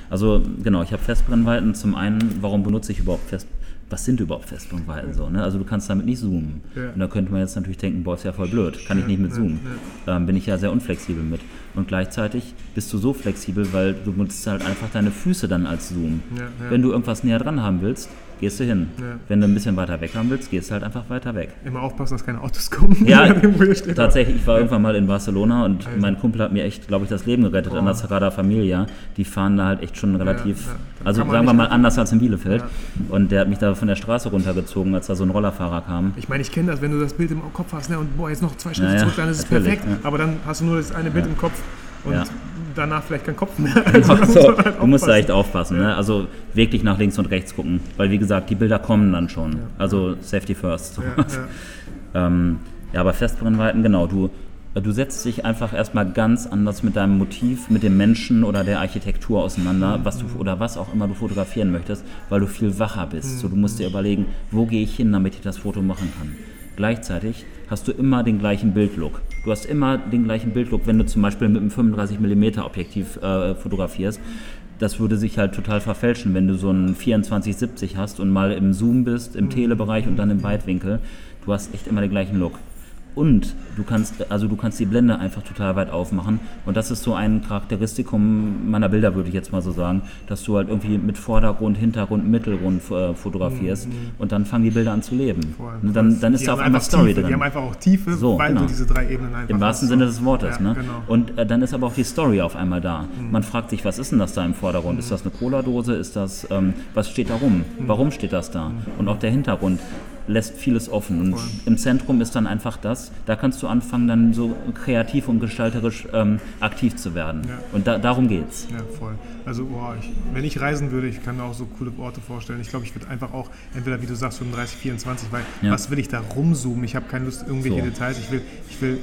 Also genau, ich habe Festbrennweiten. Zum einen, warum benutze ich überhaupt Fest? Was sind überhaupt Festbrennweiten so? Ne? Also du kannst damit nicht zoomen. Ja. Und da könnte man jetzt natürlich denken, boah, ist ja voll blöd, kann ich nicht mit zoomen. Ähm, bin ich ja sehr unflexibel mit. Und gleichzeitig bist du so flexibel, weil du benutzt halt einfach deine Füße dann als Zoom. Wenn du irgendwas näher dran haben willst, gehst du hin. Ja. Wenn du ein bisschen weiter weg haben willst, gehst du halt einfach weiter weg. Immer aufpassen, dass keine Autos kommen. Ja, tatsächlich. Ich war irgendwann mal in Barcelona und Also. mein Kumpel hat mir echt, glaube ich, das Leben gerettet an der Sagrada Familia. Die fahren da halt echt schon relativ, ja. Also sagen wir mal anders als in Bielefeld. Ja. Und der hat mich da von der Straße runtergezogen, als da so ein Rollerfahrer kam. Ich meine, ich kenne das, wenn du das Bild im Kopf hast ne, und boah, jetzt noch zwei Schritte Ja, ja, zurück, dann ist es perfekt. ja. Aber dann hast du nur das eine Bild im Kopf und Ja. Danach vielleicht keinen Kopf mehr. Also, muss So, man halt du musst da echt aufpassen. Ne? Also wirklich nach links und rechts gucken. Weil wie gesagt, die Bilder kommen dann schon. Also Safety first. Ja, ja. Ähm, ja, aber Festbrennweiten, genau. Du, du setzt dich einfach erstmal ganz anders mit deinem Motiv, mit dem Menschen oder der Architektur auseinander, was du oder was auch immer du fotografieren möchtest, weil du viel wacher bist. So, du musst dir überlegen, wo gehe ich hin, damit ich das Foto machen kann. Gleichzeitig hast du immer den gleichen Bildlook. Du hast immer den gleichen Bildlook, wenn du zum Beispiel mit einem 35 mm Objektiv äh, fotografierst. das würde sich halt total verfälschen, wenn du so einen 2470 hast und mal im Zoom bist, im Telebereich und dann im Weitwinkel. Du hast echt immer den gleichen Look. Und du kannst, also du kannst die Blende einfach total weit aufmachen. Und das ist so ein Charakteristikum meiner Bilder, würde ich jetzt mal so sagen, dass du halt irgendwie mit Vordergrund, Hintergrund, Mittelgrund äh, fotografierst und dann fangen die Bilder an zu leben. Voll. Und dann, dann ist Die da auf einmal einfach Story Tiefe, drin. Die haben einfach auch Tiefe, So, weil genau. du diese drei Ebenen einfach Im wahrsten. Sinne des Wortes. Ja, ne? genau. Und äh, dann ist aber auch die Story auf einmal da. Man fragt sich, was ist denn das da im Vordergrund? Ist das eine Cola-Dose? Ist das, ähm, was steht da rum? Warum steht das da? Und auch der Hintergrund lässt vieles offen. Und Voll. im Zentrum ist dann einfach das, da kannst du anfangen, dann so kreativ und gestalterisch ähm, aktiv zu werden. Ja. Und da, darum geht's. Ja, voll. Also, boah, ich, wenn ich reisen würde, ich kann mir auch so coole Orte vorstellen. Ich glaube, ich würde einfach auch, entweder wie du sagst, 35, 24, weil Ja. was will ich da rumzoomen? Ich habe keine Lust, irgendwelche So. Details. Ich will, ich will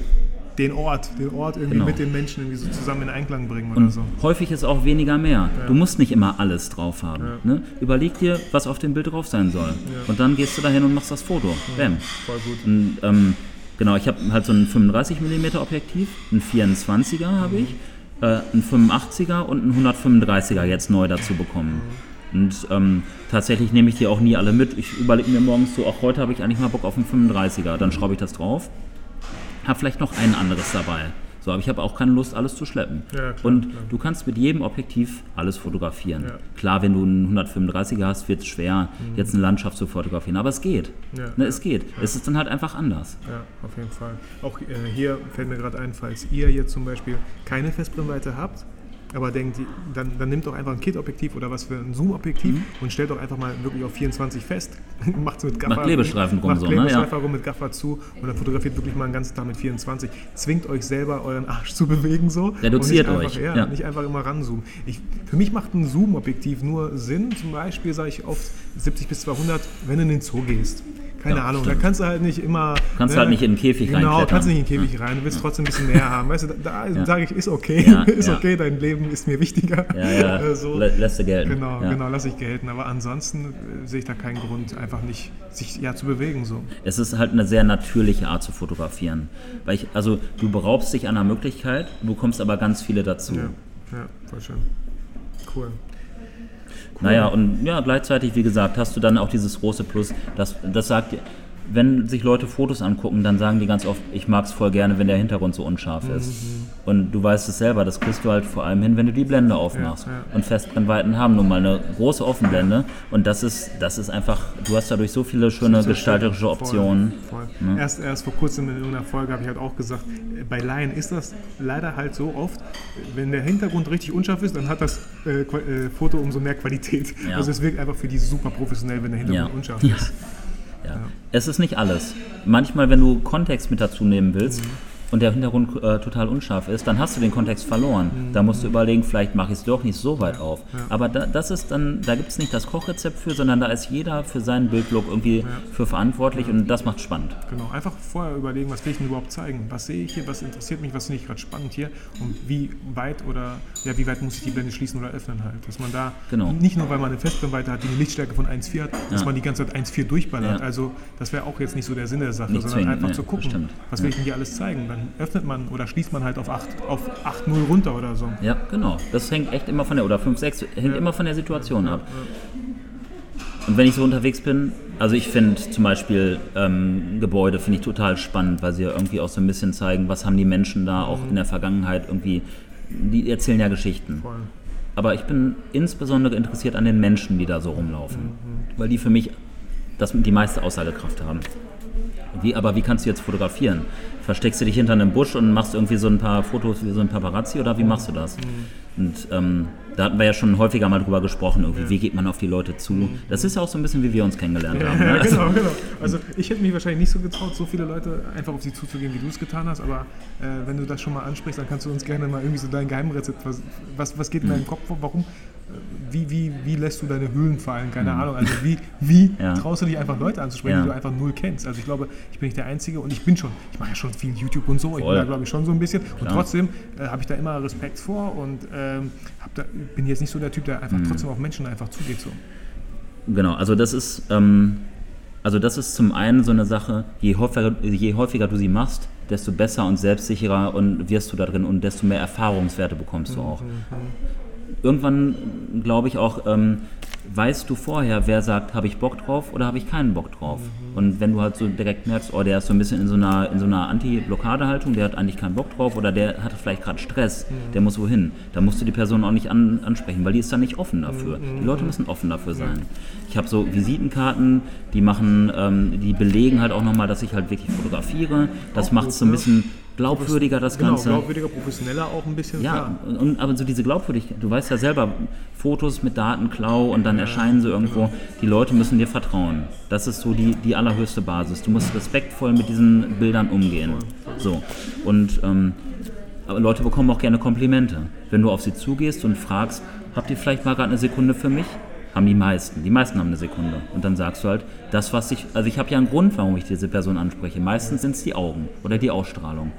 den Ort, den Ort irgendwie Genau. mit den Menschen irgendwie so zusammen in Einklang bringen oder Und so. häufig ist auch weniger mehr. Du musst nicht immer alles drauf haben. Ne? Überleg dir, was auf dem Bild drauf sein soll. Und dann gehst du dahin und machst das Foto. Bam. Voll gut. Und, ähm, genau, ich habe halt so ein 35 mm Objektiv, ein 24er habe ich, äh, ein 85er und ein 135er jetzt neu dazu bekommen. Und ähm, tatsächlich nehme ich die auch nie alle mit. Ich überlege mir morgens so, auch heute habe ich eigentlich mal Bock auf einen 35er. Dann schraube ich das drauf. Habe vielleicht noch ein anderes dabei. So, aber ich habe auch keine Lust, alles zu schleppen. Ja, klar, und klar. du kannst mit jedem Objektiv alles fotografieren. Ja. Klar, wenn du einen 135er hast, wird es schwer, jetzt eine Landschaft zu fotografieren. Aber es geht. Mhm. Ja, ne, es geht. Es ist dann halt einfach anders. Ja, auf jeden Fall. Auch äh, hier fällt mir gerade ein, falls ihr jetzt zum Beispiel keine Festbrennweite habt, aber denkt, dann, dann nimmt doch einfach ein Kit-Objektiv oder was für ein Zoom-Objektiv Mhm. und stellt doch einfach mal wirklich auf 24 fest. macht mit Gaffer. Macht Klebestreifen rum macht so, ne? Klebestreifen rum mit Gaffer zu und dann fotografiert wirklich mal einen ganzen Tag mit 24. Zwingt euch selber euren Arsch zu bewegen so. Reduziert euch, Einfach, ja, ja. nicht einfach immer ranzoomen. Ich, für mich macht ein Zoom-Objektiv nur Sinn, zum Beispiel sage ich oft 70 bis 200, wenn du in den Zoo gehst. Keine Ja, Ahnung, stimmt. da kannst du halt nicht immer. Kannst du halt nicht in den Käfig Genau, reinklettern. kannst nicht in den Käfig rein, du willst trotzdem ein bisschen näher haben. Weißt du, da, da sage ich, ist okay, ist okay, dein Leben ist mir wichtiger. Ja, ja, Äh, so. lä- lässt du gelten. Genau, genau, lasse ich gelten. Aber ansonsten äh, sehe ich da keinen Grund, einfach nicht sich ja, zu bewegen. So. Es ist halt eine sehr natürliche Art zu fotografieren. Weil ich, also du beraubst dich einer Möglichkeit, du bekommst aber ganz viele dazu. Ja, ja, voll schön. Cool. Naja, und ja, gleichzeitig, wie gesagt, hast du dann auch dieses große Plus, das, das sagt, wenn sich Leute Fotos angucken, dann sagen die ganz oft, ich mag es voll gerne, wenn der Hintergrund so unscharf ist. Und du weißt es selber, das kriegst du halt vor allem hin, wenn du die Blende aufmachst. Ja, ja. Und Festbrennweiten haben nun mal eine große Offenblende und das ist, das ist einfach, du hast dadurch so viele schöne So gestalterische schön. Optionen. Voll, voll. Erst, erst vor kurzem in irgendeiner Folge habe ich halt auch gesagt, bei Laien ist das leider halt so oft, wenn der Hintergrund richtig unscharf ist, dann hat das äh, äh, Foto umso mehr Qualität. Ja. Also es wirkt einfach für die super professionell, wenn der Hintergrund unscharf ist. Ja. Es ist nicht alles. Manchmal, wenn du Kontext mit dazu nehmen willst und der Hintergrund äh, total unscharf ist, dann hast du den Kontext verloren. Da musst du überlegen, vielleicht mache ich es doch nicht so weit auf. Aber da, das ist dann, da gibt es nicht das Kochrezept für, sondern da ist jeder für seinen Bildlook irgendwie für verantwortlich und das macht spannend. Genau, einfach vorher überlegen, was will ich denn überhaupt zeigen? Was sehe ich hier, was interessiert mich, was finde ich gerade spannend hier und wie weit oder ja, wie weit muss ich die Blende schließen oder öffnen halt. Dass man da Genau. nicht nur, weil man eine Festbrennweite hat, die eine Lichtstärke von 1,4 hat, dass Ja. man die ganze Zeit 1,4 durchballert. Ja. Also das wäre auch jetzt nicht so der Sinn der Sache, Nicht sondern zwingend, einfach zu gucken, stimmt. was will ich denn hier alles zeigen? Dann öffnet man oder schließt man halt auf 8, auf 8,0 runter oder so. Ja, genau. Das hängt echt immer von der, oder 5, 6, hängt immer von der Situation ab. Und wenn ich so unterwegs bin, also ich finde zum Beispiel ähm, Gebäude finde ich total spannend, weil sie ja irgendwie auch so ein bisschen zeigen, was haben die Menschen da auch in der Vergangenheit irgendwie, die erzählen ja Geschichten. Voll. Aber ich bin insbesondere interessiert an den Menschen, die da so rumlaufen, weil die für mich das, die meiste Aussagekraft haben. Wie, aber wie kannst du jetzt fotografieren? Versteckst du dich hinter einem Busch und machst irgendwie so ein paar Fotos wie so ein Paparazzi oder wie machst du das? Und ähm, da hatten wir ja schon häufiger mal drüber gesprochen, irgendwie, wie geht man auf die Leute zu? Das ist ja auch so ein bisschen, wie wir uns kennengelernt haben. Ne? Ja, Also, genau, genau. Also ich hätte mich wahrscheinlich nicht so getraut, so viele Leute einfach auf sie zuzugehen, wie du es getan hast, aber äh, wenn du das schon mal ansprichst, dann kannst du uns gerne mal irgendwie so dein Geheimrezept, was, was, was geht in deinem Kopf vor, warum, wie, wie, wie lässt du deine Höhlen fallen, keine Ahnung, also wie, wie Ja. traust du dich einfach Leute anzusprechen, Ja. die du einfach null kennst, also ich glaube, ich bin nicht der Einzige und ich bin schon, ich mache ja schon viel YouTube und so, ich bin Voll. da glaube ich schon so ein bisschen und Klar. trotzdem äh, habe ich da immer Respekt vor und ähm, da, bin jetzt nicht so der Typ, der Mhm. einfach trotzdem auf Menschen einfach zugeht so. Genau, also das ist, ähm, also das ist zum einen so eine Sache, je häufiger, je häufiger du sie machst, desto besser und selbstsicherer und wirst du da drin und desto mehr Erfahrungswerte bekommst du auch. Irgendwann glaube ich auch, ähm, weißt du vorher, wer sagt, habe ich Bock drauf oder habe ich keinen Bock drauf. Mhm. Und wenn du halt so direkt merkst, oh, der ist so ein bisschen in so einer, in so einer Anti-Blockade-Haltung, der hat eigentlich keinen Bock drauf oder der hat vielleicht gerade Stress, Mhm. der muss wohin, dann musst du die Person auch nicht an, ansprechen, weil die ist dann nicht offen dafür. Mhm. Die Leute müssen offen dafür sein. Ich habe so Visitenkarten, die machen, ähm, die belegen halt auch nochmal, dass ich halt wirklich fotografiere. Das macht es so ein ne? bisschen glaubwürdiger, das genau, Ganze. glaubwürdiger, professioneller auch ein bisschen. Ja, klar. und, aber so diese Glaubwürdigkeit, du weißt ja selber, Fotos mit Datenklau und dann erscheinen sie irgendwo, die Leute müssen dir vertrauen. Das ist so die, die allerhöchste Basis. Du musst respektvoll mit diesen Bildern umgehen. So. Und ähm, aber Leute bekommen auch gerne Komplimente. Wenn du auf sie zugehst und fragst, habt ihr vielleicht mal gerade eine Sekunde für mich? Haben die meisten. Die meisten haben eine Sekunde. Und dann sagst du halt, das, was ich, also ich habe ja einen Grund, warum ich diese Person anspreche. Meistens sind es die Augen oder die Ausstrahlung.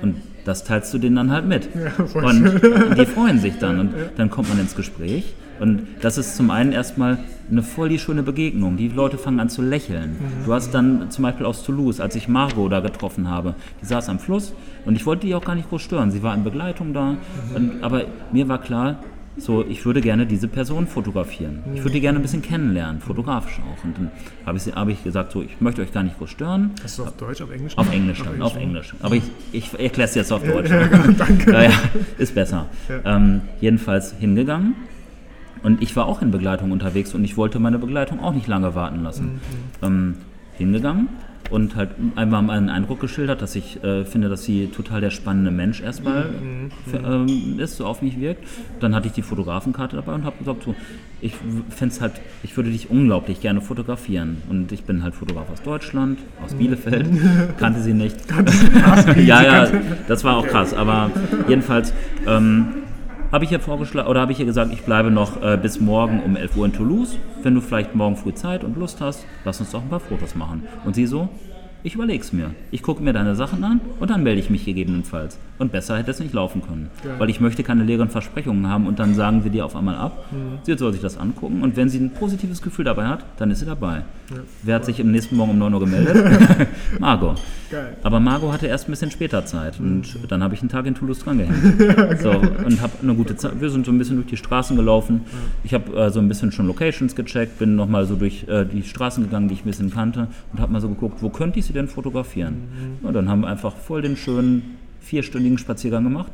Und das teilst du denen dann halt mit. und die freuen sich dann. Und dann kommt man ins Gespräch. Und das ist zum einen erstmal eine voll die schöne Begegnung. Die Leute fangen an zu lächeln. Du hast dann zum Beispiel aus Toulouse, als ich Margot da getroffen habe, die saß am Fluss und ich wollte die auch gar nicht groß stören. Sie war in Begleitung da. Und, aber mir war klar, so, ich würde gerne diese Person fotografieren. Ich würde die gerne ein bisschen kennenlernen, fotografisch auch. Und dann habe ich, habe ich gesagt, so, ich möchte euch gar nicht groß stören. Hast du auf Deutsch, auf Englisch? Auf Englisch dann, auf Englisch. Aber ich, ich erkläre es jetzt auf Deutsch. Ja, genau, danke. Ja, ja, ist besser. Ähm, jedenfalls hingegangen. Und ich war auch in Begleitung unterwegs und ich wollte meine Begleitung auch nicht lange warten lassen. Ähm, hingegangen und halt einmal meinen Eindruck geschildert, dass ich äh, finde, dass sie total der spannende Mensch erstmal für, ähm, ist, so auf mich wirkt. Dann hatte ich die Fotografenkarte dabei und habe gesagt, so, ich fände halt, ich würde dich unglaublich gerne fotografieren. Und ich bin halt Fotograf aus Deutschland, aus Bielefeld, kannte sie nicht. ja, ja, das war auch krass. Aber jedenfalls ähm, habe ich ihr vorgeschlagen oder habe ich ihr gesagt, ich bleibe noch äh, bis morgen um 11 Uhr in Toulouse. Wenn du vielleicht morgen früh Zeit und Lust hast, lass uns doch ein paar Fotos machen. Und sie so, ich überlege es mir. Ich gucke mir deine Sachen an und dann melde ich mich gegebenenfalls. Und besser hätte es nicht laufen können. Geil. Weil ich möchte keine leeren Versprechungen haben und dann sagen wir dir auf einmal ab. Sie soll sich das angucken und wenn sie ein positives Gefühl dabei hat, dann ist sie dabei. Wer hat sich im nächsten Morgen um 9 Uhr gemeldet? Margot. Geil. Aber Margot hatte erst ein bisschen später Zeit und dann habe ich einen Tag in Toulouse drangehängt. so, und habe eine gute Zeit. Wir sind so ein bisschen durch die Straßen gelaufen. Ich habe äh, so ein bisschen schon Locations gecheckt, bin nochmal so durch äh, die Straßen gegangen, die ich ein bisschen kannte und habe mal so geguckt, wo könnte ich sie denn fotografieren? Und dann haben wir einfach voll den schönen vierstündigen Spaziergang gemacht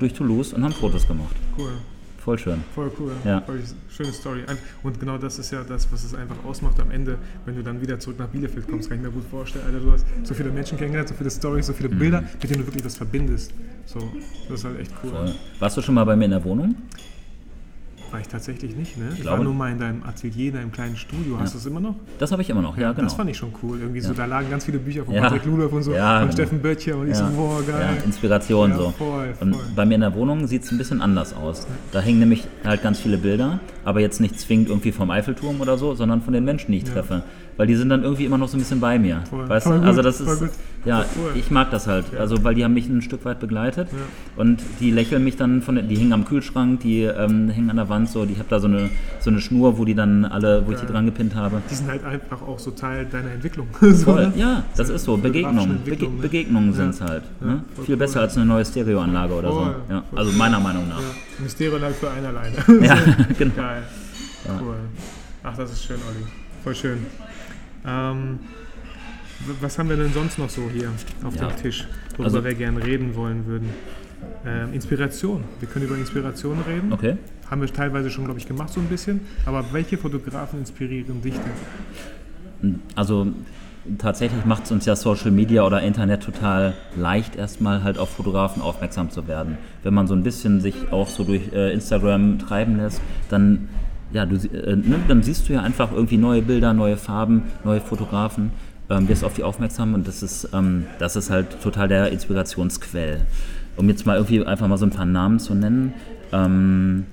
durch Toulouse und haben Fotos gemacht. Cool. Voll schön. Voll cool. Ja. Voll schöne Story. Und genau das ist ja das, was es einfach ausmacht am Ende, wenn du dann wieder zurück nach Bielefeld kommst. Kann ich mir gut vorstellen. Alter, du hast so viele Menschen kennengelernt, so viele Stories, so viele Bilder, mit denen du wirklich was verbindest. So, das ist halt echt cool. Mhm. Voll. Warst du schon mal bei mir in der Wohnung? War ich tatsächlich nicht, ne? Ich, war glaube- nur mal in deinem Atelier, in deinem kleinen Studio. Hast du es immer noch? Das habe ich immer noch, ja, genau. Das fand ich schon cool. Irgendwie so, Ja. da lagen ganz viele Bücher von Ja. Patrick Ludolf und so, Ja, von genau. Steffen Böttcher und ich Ja. so, boah, geil. Ja, Inspiration Ja, so. voll, Und voll. bei mir in der Wohnung sieht es ein bisschen anders aus. Da hängen nämlich halt ganz viele Bilder, aber jetzt nicht zwingend irgendwie vom Eiffelturm oder so, sondern von den Menschen, die ich treffe. Weil die sind dann irgendwie immer noch so ein bisschen bei mir. Voll. Weißt Voll du? Also gut, das voll ist, gut. Ja, cool. ich mag das halt. Also weil die haben mich ein Stück weit begleitet und die lächeln mich dann von, der- die hängen am Kühlschrank, die ähm, hängen an der Wand so, die habe da so eine, so eine Schnur, wo die dann alle, wo ich die dran gepinnt habe. Die sind halt einfach auch so Teil deiner Entwicklung. Voll, ne? ja, das ist so. Begegnungen. Bege ne? Begegnungen Ja. sind es halt. Ja, Ne? Viel cool. besser als eine neue Stereoanlage oder so. Ja. Also meiner Meinung nach. Ja. Mysterium halt für einen alleine. Ja, genau. Geil. Cool. Ach, das ist schön, Olli. Voll schön. Ähm, was haben wir denn sonst noch so hier auf Ja. dem Tisch, worüber Also- wir gerne reden wollen würden? Ähm, Inspiration. Wir können über Inspiration reden. Okay. Haben wir teilweise schon, glaube ich, gemacht so ein bisschen. Aber welche Fotografen inspirieren dich denn? Also tatsächlich macht es uns ja Social Media oder Internet total leicht, erstmal halt auf Fotografen aufmerksam zu werden. Wenn man so ein bisschen sich auch so durch äh, Instagram treiben lässt, dann, ja, du, äh, ne, dann siehst du ja einfach irgendwie neue Bilder, neue Farben, neue Fotografen, wirst auf die aufmerksam und das ist, ähm, das ist halt total der Inspirationsquell. Um jetzt mal irgendwie einfach mal so ein paar Namen zu nennen. Ähm,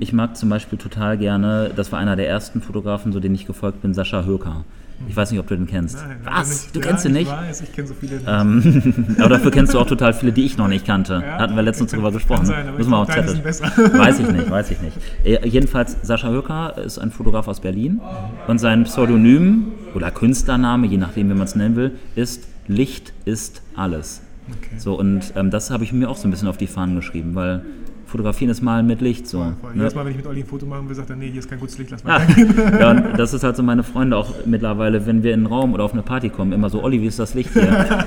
ich mag zum Beispiel total gerne, das war einer der ersten Fotografen, so den ich gefolgt bin, Sascha Höker. Ich weiß nicht, ob du den kennst. leider Was? Du ja, kennst ihn nicht? Ich weiß, ich kenne so viele nicht. Ähm, aber dafür kennst du auch total viele, die ich noch nicht kannte. Ja? Hatten wir letztens drüber gesprochen. sein, Müssen wir auch Zettel. Weiß ich nicht, weiß ich nicht. Äh, jedenfalls, Sascha Höcker ist ein Fotograf aus Berlin und sein Pseudonym oder Künstlername, je nachdem, wie man es nennen will, ist Licht ist alles. Okay. So, und ähm, das habe ich mir auch so ein bisschen auf die Fahnen geschrieben, weil fotografieren ist Malen mit Licht. So, Voll, voll. ne? Jedes Mal, wenn ich mit Olli ein Foto machen will, sagt er, nee, hier ist kein gutes Licht, lass mal Ah, reingehen. ja, und das ist halt so meine Freunde auch mittlerweile, wenn wir in einen Raum oder auf eine Party kommen, immer so, Olli, wie ist das Licht hier?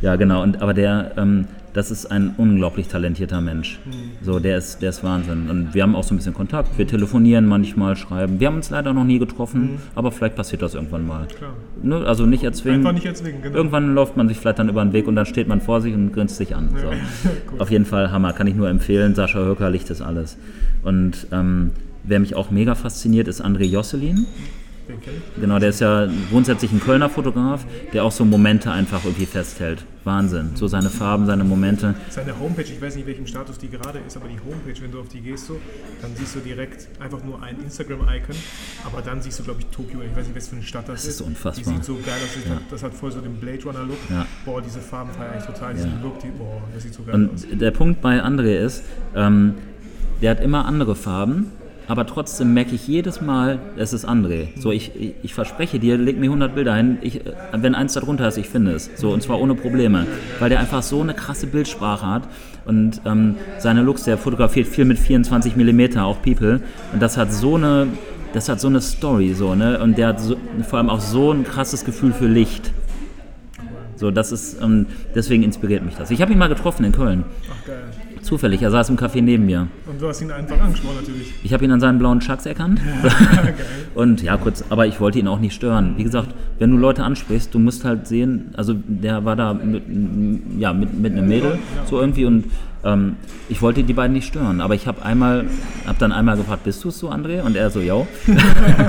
ja, genau, und, aber der, ähm, das ist ein unglaublich talentierter Mensch. So, der ist, der ist Wahnsinn. Und wir haben auch so ein bisschen Kontakt. Wir telefonieren manchmal, schreiben. Wir haben uns leider noch nie getroffen, aber vielleicht passiert das irgendwann mal. Klar. Ne? Also nicht erzwingen. Einfach nicht erzwingen, genau. Irgendwann läuft man sich vielleicht dann über den Weg und dann steht man vor sich und grinst sich an. So. Auf jeden Fall Hammer, kann ich nur empfehlen. Sascha Höcker, Licht ist alles. Und ähm, wer mich auch mega fasziniert, ist André Josselin. Genau, der ist ja grundsätzlich ein Kölner Fotograf, der auch so Momente einfach irgendwie festhält. Wahnsinn. So seine Farben, seine Momente. Seine Homepage, ich weiß nicht, welchem Status die gerade ist, aber die Homepage, wenn du auf die gehst, so, dann siehst du direkt einfach nur ein Instagram-Icon, aber dann siehst du, glaube ich, Tokio, ich weiß nicht, was für eine Stadt das, Das ist unfassbar. Die sieht so geil aus, das, hat, das hat voll so den Blade Runner-Look. Ja. Boah, diese Farben feiere ich total, diesen Ja. Look, die, boah, das sieht so geil aus. Und der Punkt bei André ist, ähm, der hat immer andere Farben, aber trotzdem merke ich jedes Mal, es ist André. So, ich, ich, verspreche dir, leg mir 100 Bilder hin, ich, wenn eins da drunter ist, ich finde es. So, und zwar ohne Probleme. Weil der einfach so eine krasse Bildsprache hat und ähm, seine Looks, der fotografiert viel mit 24 mm, auch People. Und das hat so eine, das hat so eine Story, so, ne? Und der hat so, vor allem auch so ein krasses Gefühl für Licht. So, das ist, ähm, deswegen inspiriert mich das. Ich habe ihn mal getroffen in Köln. Ach, geil. Zufällig, er saß im Café neben mir. Und du hast ihn einfach angesprochen, natürlich. Ich habe ihn an seinen blauen Chucks erkannt. geil. Und ja, kurz, aber ich wollte ihn auch nicht stören. Wie gesagt, wenn du Leute ansprichst, du musst halt sehen, also der war da mit, ja, mit, mit einem Mädel, so irgendwie, und ähm, ich wollte die beiden nicht stören. Aber ich habe einmal, habe dann einmal gefragt, bist du es so, André? Und er so, ja.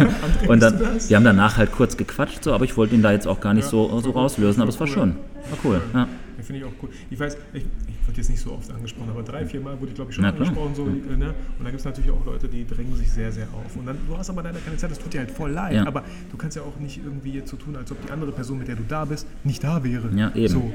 und dann, wir haben danach halt kurz gequatscht, so, aber ich wollte ihn da jetzt auch gar nicht so, so rauslösen, aber es war schön. War cool, ja. Ja, finde ich auch cool. Ich weiß, ich, ich wurde jetzt nicht so oft angesprochen, aber drei, vier Mal wurde ich, glaube ich, schon Na angesprochen. So, äh, ne? Und da gibt es natürlich auch Leute, die drängen sich sehr, sehr auf. Und dann, du hast aber leider keine Zeit, das tut dir halt voll leid. Ja. Aber du kannst ja auch nicht irgendwie jetzt so tun, als ob die andere Person, mit der du da bist, nicht da wäre. Ja, eben. So, ähm,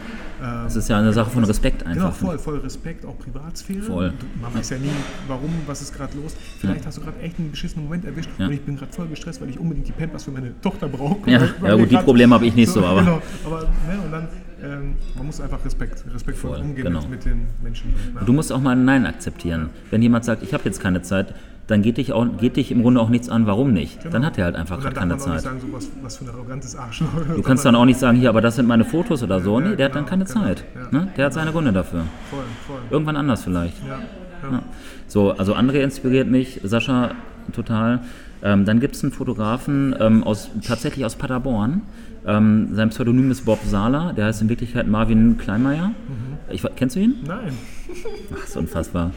Das ist ja eine Sache von Respekt einfach. Genau, voll, voll Respekt, auch Privatsphäre. Voll. Du, man weiß ja nie, warum, was ist gerade los. Vielleicht hast du gerade echt einen beschissenen Moment erwischt Ja. und ich bin gerade voll gestresst, weil ich unbedingt die Pampers für meine Tochter brauche. Ja, ja gut, die Probleme habe ich nicht so, aber- Genau, aber ne, und dann, ähm, man muss einfach Respekt, respektvoll Voll, umgehen genau. mit, den Menschen. Ja. Du musst auch mal ein Nein akzeptieren. Wenn jemand sagt, ich habe jetzt keine Zeit, dann geht dich, auch, geht dich im Grunde auch nichts an, warum nicht. Genau. Dann hat er halt einfach keine man auch Zeit. nicht sagen, so was, was für ein arrogantes Arschloch. Du kannst dann auch nicht sagen, hier, aber das sind meine Fotos oder so. Ja, Nee, der hat dann genau, keine genau, Zeit. ja. Ne? Der hat seine Gründe dafür. Voll, voll. Irgendwann anders vielleicht. Ja, ja. Ja. So, also André inspiriert mich, Sascha total. Ähm, dann gibt es einen Fotografen ähm, aus, tatsächlich aus Paderborn. Ähm, sein Pseudonym ist Bob Sala, der heißt in Wirklichkeit Marvin Kleinmeier. Mhm. Ich, kennst du ihn? Nein, Ach, ist unfassbar.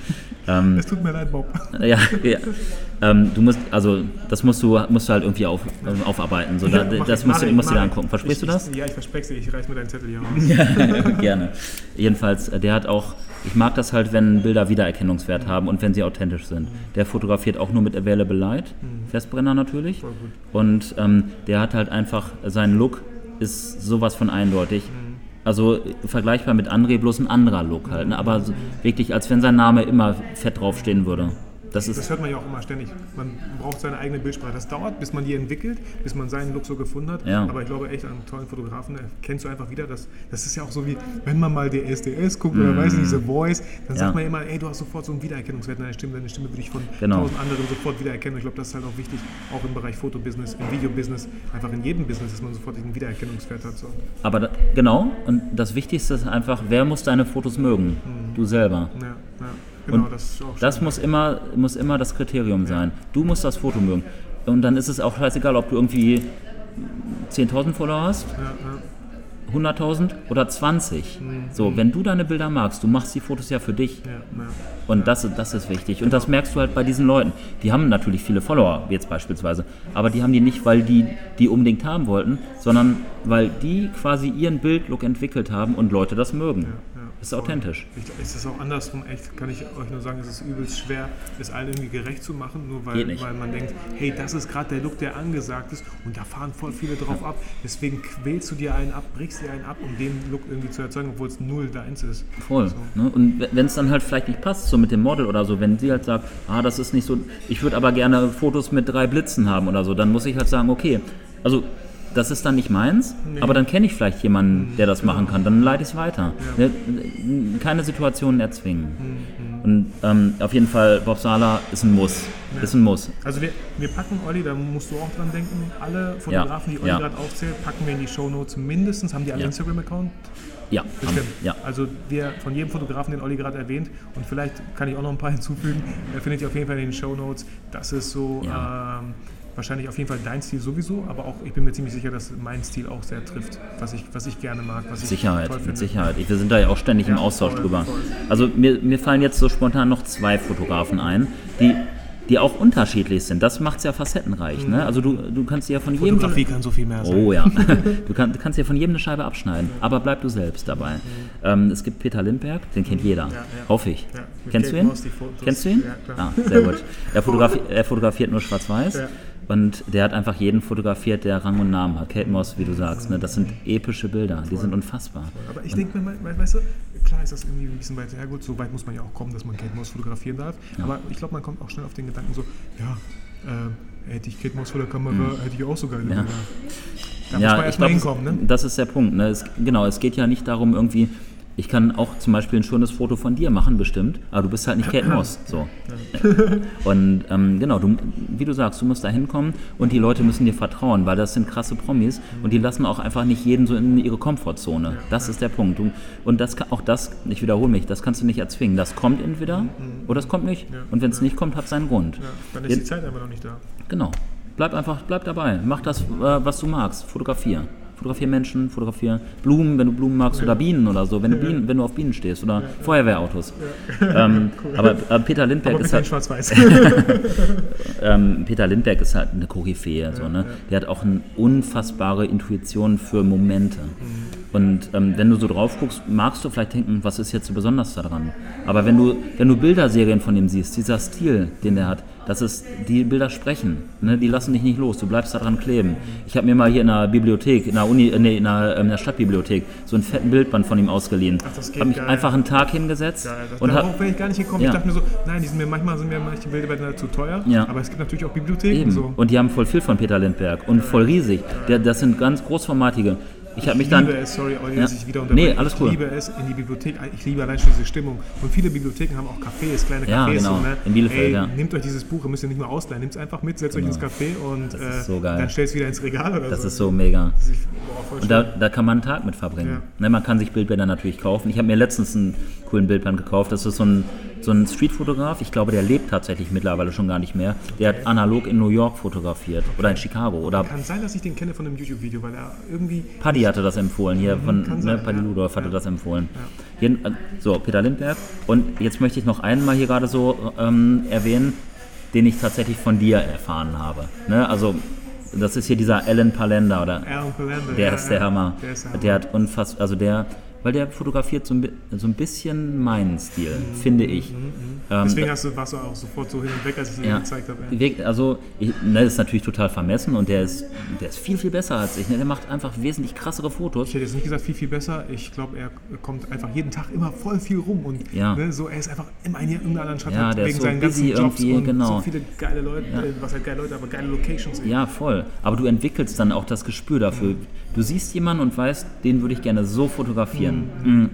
Ähm, es tut mir leid, Bob. Ja, ja. Ähm, du musst, also das musst du, musst du halt irgendwie auf, ähm, aufarbeiten. So, da, Ja, das ich, musst, du, musst du dir angucken. Versprichst ich, du das? Ich, ja, ich verspreche dir, ich reiß mir deinen Zettel hier raus. Gerne. Jedenfalls, äh, der hat auch, ich mag das halt, wenn Bilder Wiedererkennungswert haben und wenn sie authentisch sind. Der fotografiert auch nur mit Available Light, Festbrenner natürlich. Und ähm, der hat halt einfach, sein Look ist sowas von eindeutig. Also äh, vergleichbar mit André, bloß ein anderer Look halt. Ne? Aber so, wirklich, als wenn sein Name immer fett draufstehen würde. Das Das hört man ja auch immer ständig. Man braucht seine eigene Bildsprache. Das dauert, bis man die entwickelt, bis man seinen Look so gefunden hat. Ja. Aber ich glaube echt, an einen tollen Fotografen erkennst du einfach wieder, dass das ist ja auch so wie, wenn man mal DSDS guckt oder weiß nicht, diese Voice, dann Mhm. Ja. sagt man immer, ey, du hast sofort so einen Wiedererkennungswert in deiner Stimme. Deine Stimme würde ich von Genau. tausend anderen sofort wiedererkennen. Und ich glaube, das ist halt auch wichtig, auch im Bereich Fotobusiness, im Videobusiness, einfach in jedem Business, dass man sofort diesen Wiedererkennungswert hat. So. Aber da, genau, und das Wichtigste ist einfach, wer muss deine Fotos mögen? Du selber. Ja, ja. Genau, Und das ist auch Das muss immer, muss immer das Kriterium sein. Du musst das Foto mögen. Und dann ist es auch scheißegal, ob du irgendwie 10.000 Follower hast, Ja, ja. 100.000 oder 20. Mhm. So, wenn du deine Bilder magst, du machst die Fotos ja für dich. Ja, ja. Und das, das ist wichtig. Und das merkst du halt bei diesen Leuten. Die haben natürlich viele Follower, wie jetzt beispielsweise. Aber die haben die nicht, weil die die unbedingt haben wollten, sondern weil die quasi ihren Bildlook entwickelt haben und Leute das mögen. Ja. ist authentisch. Ich, es ist auch andersrum, echt, kann ich euch nur sagen, es ist übelst schwer, es allen irgendwie gerecht zu machen, nur weil, weil man denkt, hey, das ist gerade der Look, der angesagt ist und da fahren voll viele drauf ab. Deswegen quälst du dir einen ab, brichst dir einen ab, um den Look irgendwie zu erzeugen, obwohl es null deins ist. Voll. Ne? Und wenn es dann halt vielleicht nicht passt, so mit dem Model oder so, wenn sie halt sagt, ah, das ist nicht so, ich würde aber gerne Fotos mit drei Blitzen haben oder so, dann muss ich halt sagen, okay, also das ist dann nicht meins, aber dann kenne ich vielleicht jemanden, der das machen kann, dann leite ich es weiter. Ne? Keine Situationen erzwingen. Und ähm, auf jeden Fall, Bob Sala ist ein Muss. Ist ein Muss. Also wir, wir packen, Olli, da musst du auch dran denken, alle Fotografen, die Olli ja. gerade aufzählt, packen wir in die Shownotes mindestens. Haben die alle Ja. Instagram-Account? Ja, Bestimmt. ja. Also wir von jedem Fotografen, den Olli gerade erwähnt, und vielleicht kann ich auch noch ein paar hinzufügen, findet ihr auf jeden Fall in den Shownotes. Das ist so Ja. ähm, wahrscheinlich auf jeden Fall dein Stil sowieso, aber auch ich bin mir ziemlich sicher, dass mein Stil auch sehr trifft, was ich, was ich gerne mag, was ich Sicherheit, toll mit. Sicherheit. Ich- Wir sind da ja auch ständig im Ja, Austausch voll, drüber. voll. Also mir, mir fallen jetzt so spontan noch zwei Fotografen ein, die, die auch unterschiedlich sind. Das macht es ja facettenreich. Ne? Also du, du kannst dir ja von jedem... Mhm. Fotografie kann so viel mehr sein. Oh ja, du, kann, du kannst dir von jedem eine Scheibe abschneiden, aber bleib du selbst dabei. Ähm, es gibt Peter Lindberg, den kennt jeder, Mhm. ja. hoffe ich. Ja, Kennst du Kate ihn? Moss die Fotos. Kennst du ihn? Ja, klar. Ah, sehr gut. Er, fotografi er fotografiert nur schwarz-weiß Ja. Und der hat einfach jeden fotografiert, der Rang und Namen hat. Kate Moss, wie du sagst, ne? das sind epische Bilder, die sind unfassbar. Aber ich denke mir, weißt du, klar ist das irgendwie ein bisschen weit hergeholt, so weit muss man ja auch kommen, dass man Kate Moss fotografieren darf. Aber ich glaube, man kommt auch schnell auf den Gedanken so, ja, äh, hätte ich Kate Moss vor der Kamera, hätte ich auch sogar. Mhm. Ja. Ja. Da muss man erstmal hinkommen, ne? Das ist der Punkt. Ne? Es, genau, es geht ja nicht darum, irgendwie. Ich kann auch zum Beispiel ein schönes Foto von dir machen, bestimmt, aber du bist halt nicht Kate Moss. So. Und ähm, genau, du, wie du sagst, du musst da hinkommen und die Leute müssen dir vertrauen, weil das sind krasse Promis und die lassen auch einfach nicht jeden so in ihre Komfortzone. Das ist der Punkt. Du, und das kann, auch das, ich wiederhole mich, das kannst du nicht erzwingen. Das kommt entweder oder es kommt nicht. Und wenn es nicht kommt, hat es seinen Grund. Dann ist die Zeit einfach noch nicht da. Genau. Bleib einfach, bleib dabei. Mach das, äh, was du magst. Fotografier. Fotografier Menschen, fotografier Blumen, wenn du Blumen magst, oder Bienen oder so, wenn du, Bienen, wenn du auf Bienen stehst, oder Feuerwehrautos. Ähm, Aber äh, Peter Lindbergh Aber ist halt, schwarz-weiß. ähm, Peter Lindbergh ist halt eine Koryphäe. So, ne? Der hat auch eine unfassbare Intuition für Momente. Und ähm, wenn du so drauf guckst, magst du vielleicht denken, was ist jetzt so besonders daran? Aber wenn du, wenn du Bilderserien von ihm siehst, dieser Stil, den der hat, das ist, die Bilder sprechen, ne? die lassen dich nicht los, du bleibst daran kleben. Ich habe mir mal hier in der Bibliothek, in der Uni, äh, nee, in der, ähm, in der Stadtbibliothek, so einen fetten Bildband von ihm ausgeliehen. Ach, das geht habe mich geil. einfach einen Tag hingesetzt Geil, das, und darauf wäre ich gar nicht gekommen. Ja. Ich dachte mir so, nein, die sind mir, manchmal sind mir manche Bilder bei zu teuer, Ja. aber es gibt natürlich auch Bibliotheken. Eben. So. Und die haben voll viel von Peter Lindbergh und voll riesig. Der, das sind ganz großformatige. Ich habe mich Ich dann. es, sorry, Olli, Ja. ich wieder. Nee, alles ich cool. liebe es in die Bibliothek, ich liebe allein schon diese Stimmung. Und viele Bibliotheken haben auch Cafés, kleine Cafés. Ja, genau. So, ne? In Bielefeld, Ey, ja. Nehmt euch dieses Buch, ihr müsst ja nicht nur ausleihen, nehmt es einfach mit, setzt euch ins Café und Das äh, so dann stellt es wieder ins Regal oder Das so. ist so mega. Das ist- boah, Und da, da kann man einen Tag mit verbringen. Ja. Ne, man kann sich Bildbänder natürlich kaufen. Ich habe mir letztens einen coolen Bildband gekauft. Das ist so ein, so ein Streetfotograf. Ich glaube, der lebt tatsächlich mittlerweile schon gar nicht mehr. Der hat analog in New York fotografiert oder in Chicago. Oder Kann sein, dass ich den kenne von einem YouTube-Video, weil er irgendwie Paddy hatte das empfohlen. Hier von Mhm, kann ne, sein, Paddy ja. Ludorf hatte Ja. das empfohlen. Jeden, äh, so, Peter Lindbergh. Und jetzt möchte ich noch einen mal hier gerade so ähm, erwähnen, den ich tatsächlich von dir erfahren habe. Ne? Also, das ist hier dieser Alan Palenda oder Aaron Palander. Der ja, ist der ja. Hammer. Der ist der Der, Hammer. hat unfassbar, also der, weil der fotografiert so ein, so ein bisschen meinen Stil, finde ich. Ähm, Deswegen hast du, warst du auch sofort so hin und weg, als ich dir ja, den gezeigt habe. also, ich, ne, das ist natürlich total vermessen und der ist, der ist viel, viel besser als ich. Ne? Der macht einfach wesentlich krassere Fotos. Ich hätte jetzt nicht gesagt viel, viel besser. Ich glaube, er kommt einfach jeden Tag immer voll viel rum. Und Ja. ne, so, er ist einfach immer in irgendeiner anderen Stadt Ja, wegen so seinen ganzen Jobs irgendwie, und genau. so viele geile Leute, äh, was halt geile Leute, aber geile Locations. ey. Ja, voll. Aber du entwickelst dann auch das Gespür dafür. Du siehst jemanden und weißt, den würde ich gerne so fotografieren. Mhm.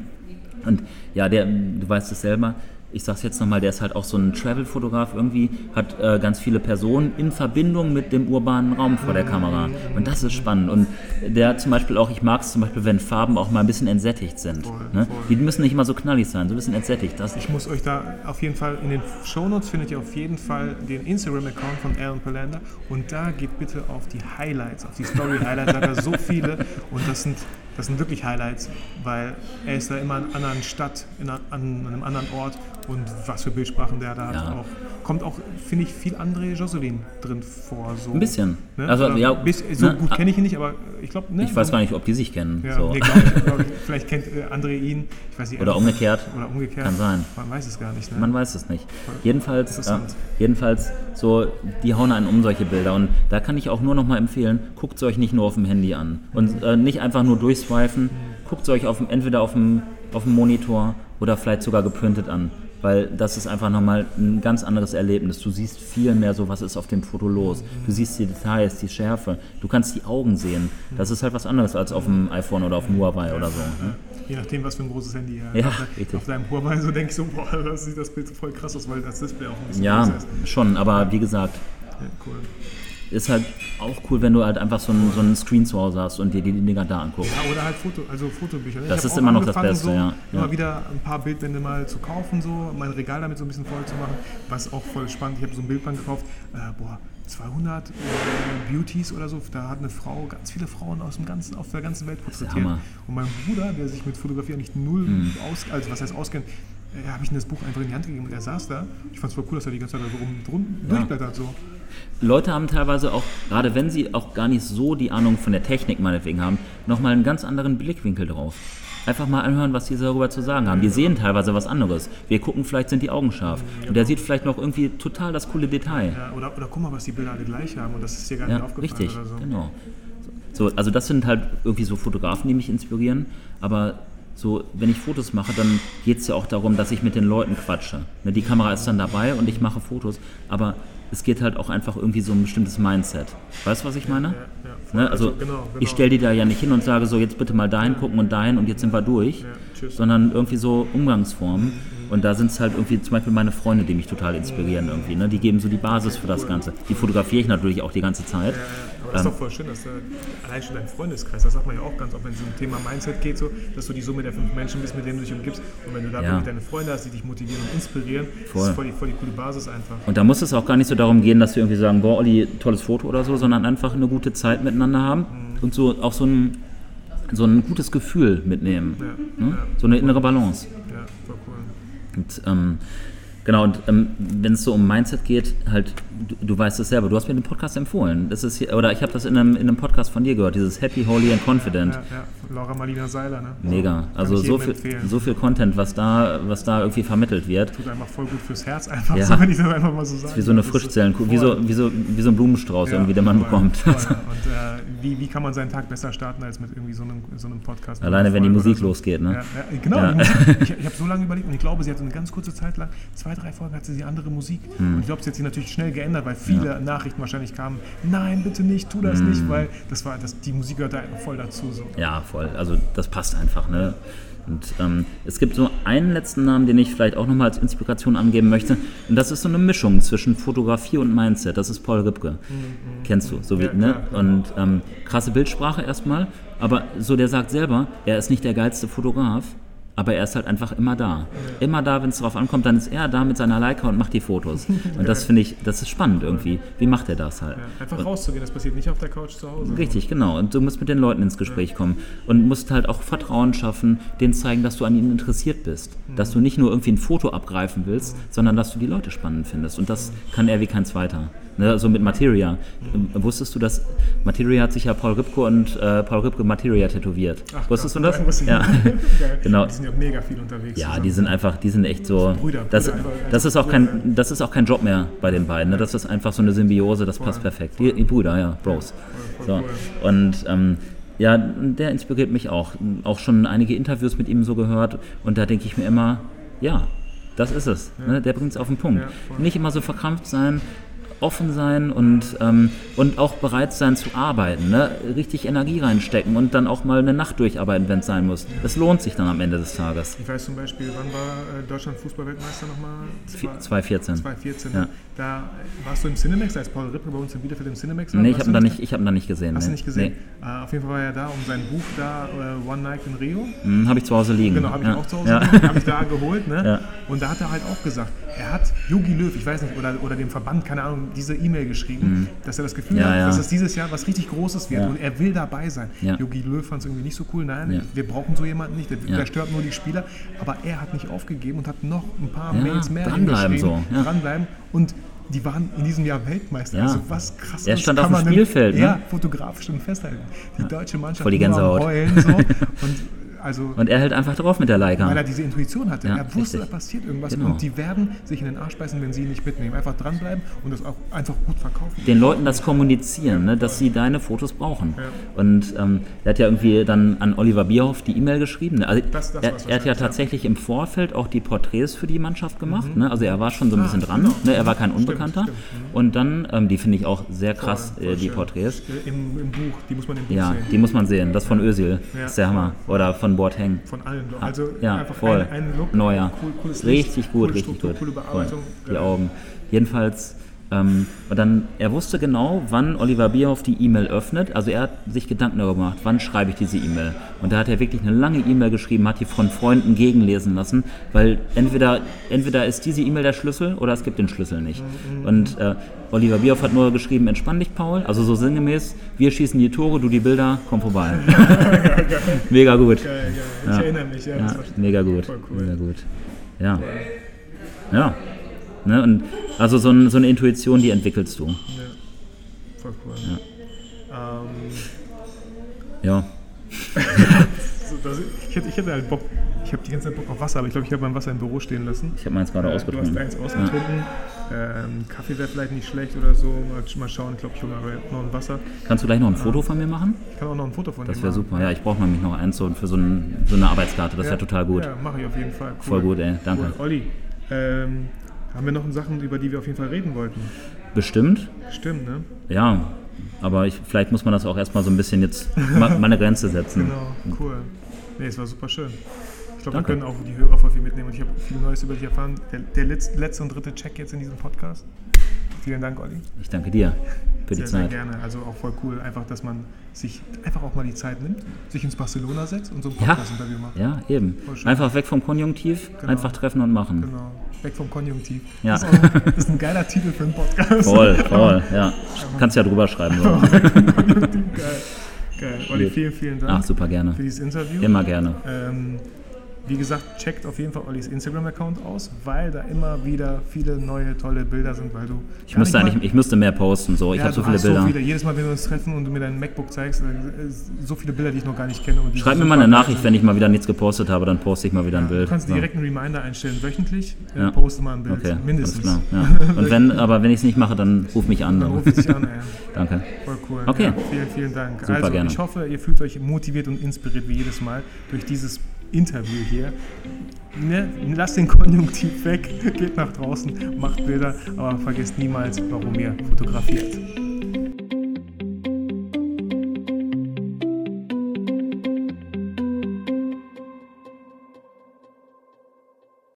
Und ja, der, du weißt es selber, ich sag's jetzt nochmal, der ist halt auch so ein Travel-Fotograf irgendwie, hat äh, ganz viele Personen in Verbindung mit dem urbanen Raum vor der Kamera. Und das ist spannend. Und der zum Beispiel auch, ich mag es zum Beispiel, wenn Farben auch mal ein bisschen entsättigt sind. Voll, Ne? voll. Die müssen nicht immer so knallig sein, so ein bisschen entsättigt. Das, Ich muss euch da auf jeden Fall, in den Shownotes findet ihr auf jeden Fall den Instagram-Account von Alan Palander und da geht bitte auf die Highlights, auf die Story-Highlights, da hat er so viele und das sind, das sind wirklich Highlights, weil er ist da immer in einer anderen Stadt, in einer, an einem anderen Ort und was für Bildsprachen der da hat. Ja. Auch, kommt auch, finde ich, viel André Jocelyn drin vor. So, ein bisschen. Ne? Also, Oder ja, bis, so ne, gut kenne ich ihn nicht, aber ich glaube, ne? Ich weiß gar nicht, ob die sich kennen. Ja, so. nee, glaub ich, glaub ich, vielleicht kennt äh, André ihn. Ich weiß nicht, Oder umgekehrt. Oder umgekehrt. Kann sein. Man weiß es gar nicht. Ne? Man weiß es nicht. Jedenfalls, äh, jedenfalls so, die hauen einen um solche Bilder. Und da kann ich auch nur noch mal empfehlen, guckt es euch nicht nur auf dem Handy an. Und äh, nicht einfach nur durchswipen, guckt es euch auf entweder auf dem, auf dem Monitor oder vielleicht sogar geprintet an. Weil das ist einfach nochmal ein ganz anderes Erlebnis. Du siehst viel mehr so, was ist auf dem Foto los. Du siehst die Details, die Schärfe. Du kannst die Augen sehen. Das ist halt was anderes als auf dem iPhone oder auf dem Huawei oder so. Ne? Je nachdem, was für ein großes Handy Ja, hat. richtig. Auf deinem Huawei so denke ich so, boah, das sieht das Bild voll krass aus, weil das Display auch ein bisschen Ja, ist. schon, aber wie gesagt, Ja, cool. ist halt auch cool, wenn du halt einfach so einen, so einen Screen zu Hause hast und dir die Dinger da anguckst. Ja, oder halt Foto, also Fotobücher. ne? Das ist immer noch das Beste, so, ja. Immer Ja. wieder ein paar Bildbände mal zu kaufen, so mein Regal damit so ein bisschen voll zu machen, was auch voll spannend. Ich habe so ein Bildband gekauft, äh, boah, 200 äh, Beauties oder so. Da hat eine Frau ganz viele Frauen aus dem ganzen, auf der ganzen Welt porträtiert. Und mein Bruder, der sich mit Fotografie eigentlich null Mhm. aus, also was heißt auskennt, äh, habe ich ihm das Buch einfach in die Hand gegeben und er saß da. Ich fand es voll cool, dass er die ganze Zeit da so rum, drum, durchblättert so. Leute haben teilweise auch, gerade wenn sie auch gar nicht so die Ahnung von der Technik meinetwegen haben, nochmal einen ganz anderen Blickwinkel drauf. Einfach mal anhören, was die darüber zu sagen haben. Die sehen teilweise was anderes. Wir gucken, vielleicht sind die Augen scharf. Und der sieht vielleicht noch irgendwie total das coole Detail. Ja, oder, oder guck mal, was die Bilder alle gleich haben und das ist dir gar nicht Ja, aufgefallen richtig, so. genau. So, also das sind halt irgendwie so Fotografen, die mich inspirieren. Aber so, wenn ich Fotos mache, dann geht es ja auch darum, dass ich mit den Leuten quatsche. Ne, die Kamera ist dann dabei und ich mache Fotos, aber es geht halt auch einfach irgendwie so ein bestimmtes Mindset. Weißt du, was ich meine? Ja, voll. Ne, also genau, genau. ich stelle die da ja nicht hin und sage so, jetzt bitte mal dahin gucken und dahin und jetzt sind wir durch, tschüss. sondern irgendwie so Umgangsformen. Und da sind es halt irgendwie zum Beispiel meine Freunde, die mich total inspirieren irgendwie. Ne? Die geben so die Basis für das Ganze. Die fotografiere ich natürlich auch die ganze Zeit. Aber das ist doch voll schön, dass du allein schon dein Freundeskreis, das sagt man ja auch ganz oft, wenn es um Thema Mindset geht, so, dass du die Summe der fünf Menschen bist, mit denen du dich umgibst. Und wenn du da Ja. wirklich deine Freunde hast, die dich motivieren und inspirieren, das Voll. ist voll die, voll die coole Basis einfach. Und da muss es auch gar nicht so darum gehen, dass wir irgendwie sagen, boah, Olli, tolles Foto oder so, sondern einfach eine gute Zeit miteinander haben und so auch so ein, so ein gutes Gefühl mitnehmen. Ja, Ne? So eine innere Balance. ja, voll cool. Und, ähm, genau, und ähm, wenn es so um Mindset geht, halt, du, du weißt es selber, du hast mir den Podcast empfohlen. Das ist hier, oder ich habe das in einem, in einem Podcast von dir gehört, dieses Happy, Holy and Confident. Ja, ja, Laura Marlina Seiler, ne? Mega. Also so viel, empfehlen. so viel Content, was da, was da irgendwie vermittelt wird. Tut einfach voll gut fürs Herz, einfach Ja. so, wenn ich das einfach mal so sage. Wie so eine Frischzellen, wie so, wie, so, wie so ein Blumenstrauß Ja, irgendwie, den man voll, bekommt. voll. Und äh, wie, wie kann man seinen Tag besser starten als mit irgendwie so einem, so einem Podcast? Alleine wenn die Musik so. losgeht, ne? Ja, genau, die. Ich, ich habe so lange überlegt und ich glaube, sie hatte eine ganz kurze Zeit lang, zwei, drei Folgen hatte sie andere Musik. Hm. Und ich glaube, sie hat sich natürlich schnell geändert, weil viele Nachrichten wahrscheinlich kamen, nein, bitte nicht, tu das Hm. nicht, weil das war, das, die Musik gehört da einfach voll dazu. So. Ja, voll. Also das passt einfach. Ne? Und ähm, es gibt so einen letzten Namen, den ich vielleicht auch nochmal als Inspiration angeben möchte. Und das ist so eine Mischung zwischen Fotografie und Mindset. Das ist Paul Ripke. Kennst du? So wie, Ja, ne? klar. Und ähm, krasse Bildsprache erstmal. Aber so der sagt selber, er ist nicht der geilste Fotograf. Aber er ist halt einfach immer da. Immer da, wenn es drauf ankommt, dann ist er da mit seiner Leica und macht die Fotos. Und das finde ich, das ist spannend irgendwie. Wie macht er das halt? Ja, einfach rauszugehen, das passiert nicht auf der Couch zu Hause. Richtig, genau. Und du musst mit den Leuten ins Gespräch kommen und musst halt auch Vertrauen schaffen, denen zeigen, dass du an ihnen interessiert bist. Dass du nicht nur irgendwie ein Foto abgreifen willst, sondern dass du die Leute spannend findest. Und das kann er wie kein zweiter. Ne, so mit Materia. Wusstest du, dass Materia hat sich ja Paul Ripke und äh, Paul Ripke Materia tätowiert? Ach, Wusstest krass, du das? ich Ja. Genau. Die sind ja mega viel unterwegs. Ja, zusammen. die sind einfach, die sind echt so. Brüder, das, Brüder, einfach- das ist auch kein, das ist auch kein Job mehr bei den beiden. Ne? Das ist einfach so eine Symbiose, das passt perfekt. Die, die Brüder, ja, Bros. So. Und ähm, ja, der inspiriert mich auch. Auch schon einige Interviews mit ihm so gehört und da denke ich mir immer, ja, das ist es. Ne? Der bringt es auf den Punkt. Ja, voll. Nicht immer so verkrampft sein. Offen sein und, ähm, und auch bereit sein zu arbeiten, ne? richtig Energie reinstecken und dann auch mal eine Nacht durcharbeiten, wenn es sein muss. Es lohnt sich dann am Ende des Tages. Ich weiß zum Beispiel, wann war äh, Deutschland Fußballweltmeister nochmal? Vi- 2014. 2014. Ja. Da warst du im Cinemax, als Paul Rippe bei uns in Bielefeld im Cinemax war. Nee, ich habe ihn da nicht nicht, ich hab ihn da nicht gesehen. Hast nee. du nicht gesehen? Äh, auf jeden Fall war er da, um sein Buch da, äh, One Night in Rio. Nee. Habe ich zu Hause liegen. Genau, habe ich ja. auch zu Hause, Ja. ja. habe ich da geholt. Ne? Ja. Und da hat er halt auch gesagt, er hat Yogi Löw, ich weiß nicht, oder, oder dem Verband, keine Ahnung, diese E-Mail geschrieben, dass er das Gefühl Mhm. Hat, dass es dieses Jahr was richtig Großes wird und er will dabei sein. Yogi Löw fand es irgendwie nicht so cool, nein, wir brauchen so jemanden nicht, der, der stört nur die Spieler. Aber er hat nicht aufgegeben und hat noch ein paar Mails mehr dranbleiben so, dranbleiben und die waren in diesem Jahr Weltmeister. Ja. Also was krass Er stand auf dem Spielfeld, Denn, ne? Ja, fotografisch schon festhalten. Die deutsche Mannschaft Voll die Gänsehaut. Heulen so. Und also Und er hält einfach drauf mit der Leica. weil er diese Intuition hatte. Ja, er wusste, richtig. da passiert irgendwas Genau. und die werden sich in den Arsch beißen, wenn sie ihn nicht mitnehmen. Einfach dranbleiben und das auch einfach gut verkaufen. den Leuten das kommunizieren, ne, dass sie deine Fotos brauchen. Ja. Und ähm, er hat ja irgendwie dann an Oliver Bierhoff die E-Mail geschrieben. ne? Also Das- das er, er hat ja ja. tatsächlich im Vorfeld auch die Porträts für die Mannschaft gemacht. Ne? Also er war schon so ein bisschen dran. genau. Ne? Er war kein Stimmt, Unbekannter. stimmt. Und dann, ähm, die finde ich auch sehr krass, Voll, äh, voll die schön. Porträts. Äh, Im, Im Buch, die muss man im Buch Ja, sehen. die muss man sehen. Das von Özil. Ja. ist der Hammer. Oder von an Bord hängen. Von allen. Also ja, einfach voll. ein, ein Look, Neuer. cool, cooles Licht, richtig gut, coole richtig Struktur, gut. coole Voll. Bearbeitung. Die Geil. Augen. Jedenfalls, ähm, und dann, er wusste genau, wann Oliver Bierhoff die E-Mail öffnet. Also er hat sich Gedanken darüber gemacht, wann schreibe ich diese E-Mail. Und da hat er wirklich eine lange E-Mail geschrieben, hat die von Freunden gegenlesen lassen, weil entweder, entweder ist diese E-Mail der Schlüssel oder es gibt den Schlüssel nicht. Und äh, Oliver Bierhoff hat nur geschrieben, entspann dich, Paul. Also so sinngemäß, wir schießen die Tore, du die Bilder, komm vorbei. Mega gut. Geil, geil. Ich Ja. erinnere mich, ja. Ja, mega gut. cool. Mega gut. Ja. Ja. Ne, und also so, ein, so eine Intuition, die entwickelst du. Ja. Voll cool. Ähm, Ja. das, ich, hätte, ich hätte halt Bock, ich habe die ganze Zeit Bock auf Wasser, aber ich glaube, ich habe mein Wasser im Büro stehen lassen. Ich habe meins gerade Äh, Du ausgetrunken. hast eins ausgetrunken. Ähm, Kaffee wäre vielleicht nicht schlecht oder so. Mal, schauen, ich glaube, ich hole noch ein Wasser. Kannst du gleich noch ein Foto von mir machen? Ich kann auch noch ein Foto von Das dir wäre machen. super. Ja, ich brauche nämlich noch eins so für so, ein, so eine Arbeitskarte. Das wäre total gut. Ja, mache ich auf jeden Fall. Cool. Voll gut, ey. Danke. Cool. Olli, ähm, haben wir noch Sachen, über die wir auf jeden Fall reden wollten? Bestimmt. Stimmt, ne? Ja. Aber ich, vielleicht muss man das auch erstmal so ein bisschen jetzt mal, mal eine Grenze setzen. Genau, cool. Nee, es war super schön. Ich glaube, wir können auch die Hörer voll viel mitnehmen und ich habe viel Neues über dich erfahren. Der, der letzte, letzte und dritte Check jetzt in diesem Podcast. Vielen Dank, Olli. Ich danke dir für die Sehr, sehr Zeit. gerne. Also auch voll cool, einfach, dass man sich einfach auch mal die Zeit nimmt, sich ins Barcelona setzt und so ein Ja. Podcast-Interview macht. Ja, eben. Einfach weg vom Konjunktiv, Genau. einfach treffen und machen. Genau. Weg vom Konjunktiv. Ja. Das, ist auch, das ist ein geiler Titel für einen Podcast. Voll, voll, ja. Kannst ja drüber schreiben. So. Geil. Geil. Olli, vielen, vielen Dank Ach, super gerne. für dieses Interview. Immer gerne. Ähm, wie gesagt, checkt auf jeden Fall Ollis Instagram-Account aus, weil da immer wieder viele neue, tolle Bilder sind, weil du. Ich müsste eigentlich, mal- ich müsste mehr posten. So, ich ja, habe so viele Bilder. So viele. Jedes Mal, wenn wir uns treffen und du mir dein MacBook zeigst, äh, so viele Bilder, die ich noch gar nicht kenne. Schreib mir mal eine Nachricht, sind. wenn ich mal wieder nichts gepostet habe, dann poste ich mal wieder ein Bild. Du kannst So. direkt einen Reminder einstellen, wöchentlich, äh, Ja. poste mal ein Bild, Okay, mindestens. alles klar. Ja. Und wenn, aber wenn ich es nicht mache, dann ruf mich an. Dann ruft sich an, ey. Danke. Voll cool. Okay. Ja, vielen, vielen Dank. Super also, gerne. ich hoffe, ihr fühlt euch motiviert und inspiriert wie jedes Mal durch dieses Interview hier. Ne? Lasst den Konjunktiv weg, geht nach draußen, macht Bilder, aber vergesst niemals, warum ihr fotografiert.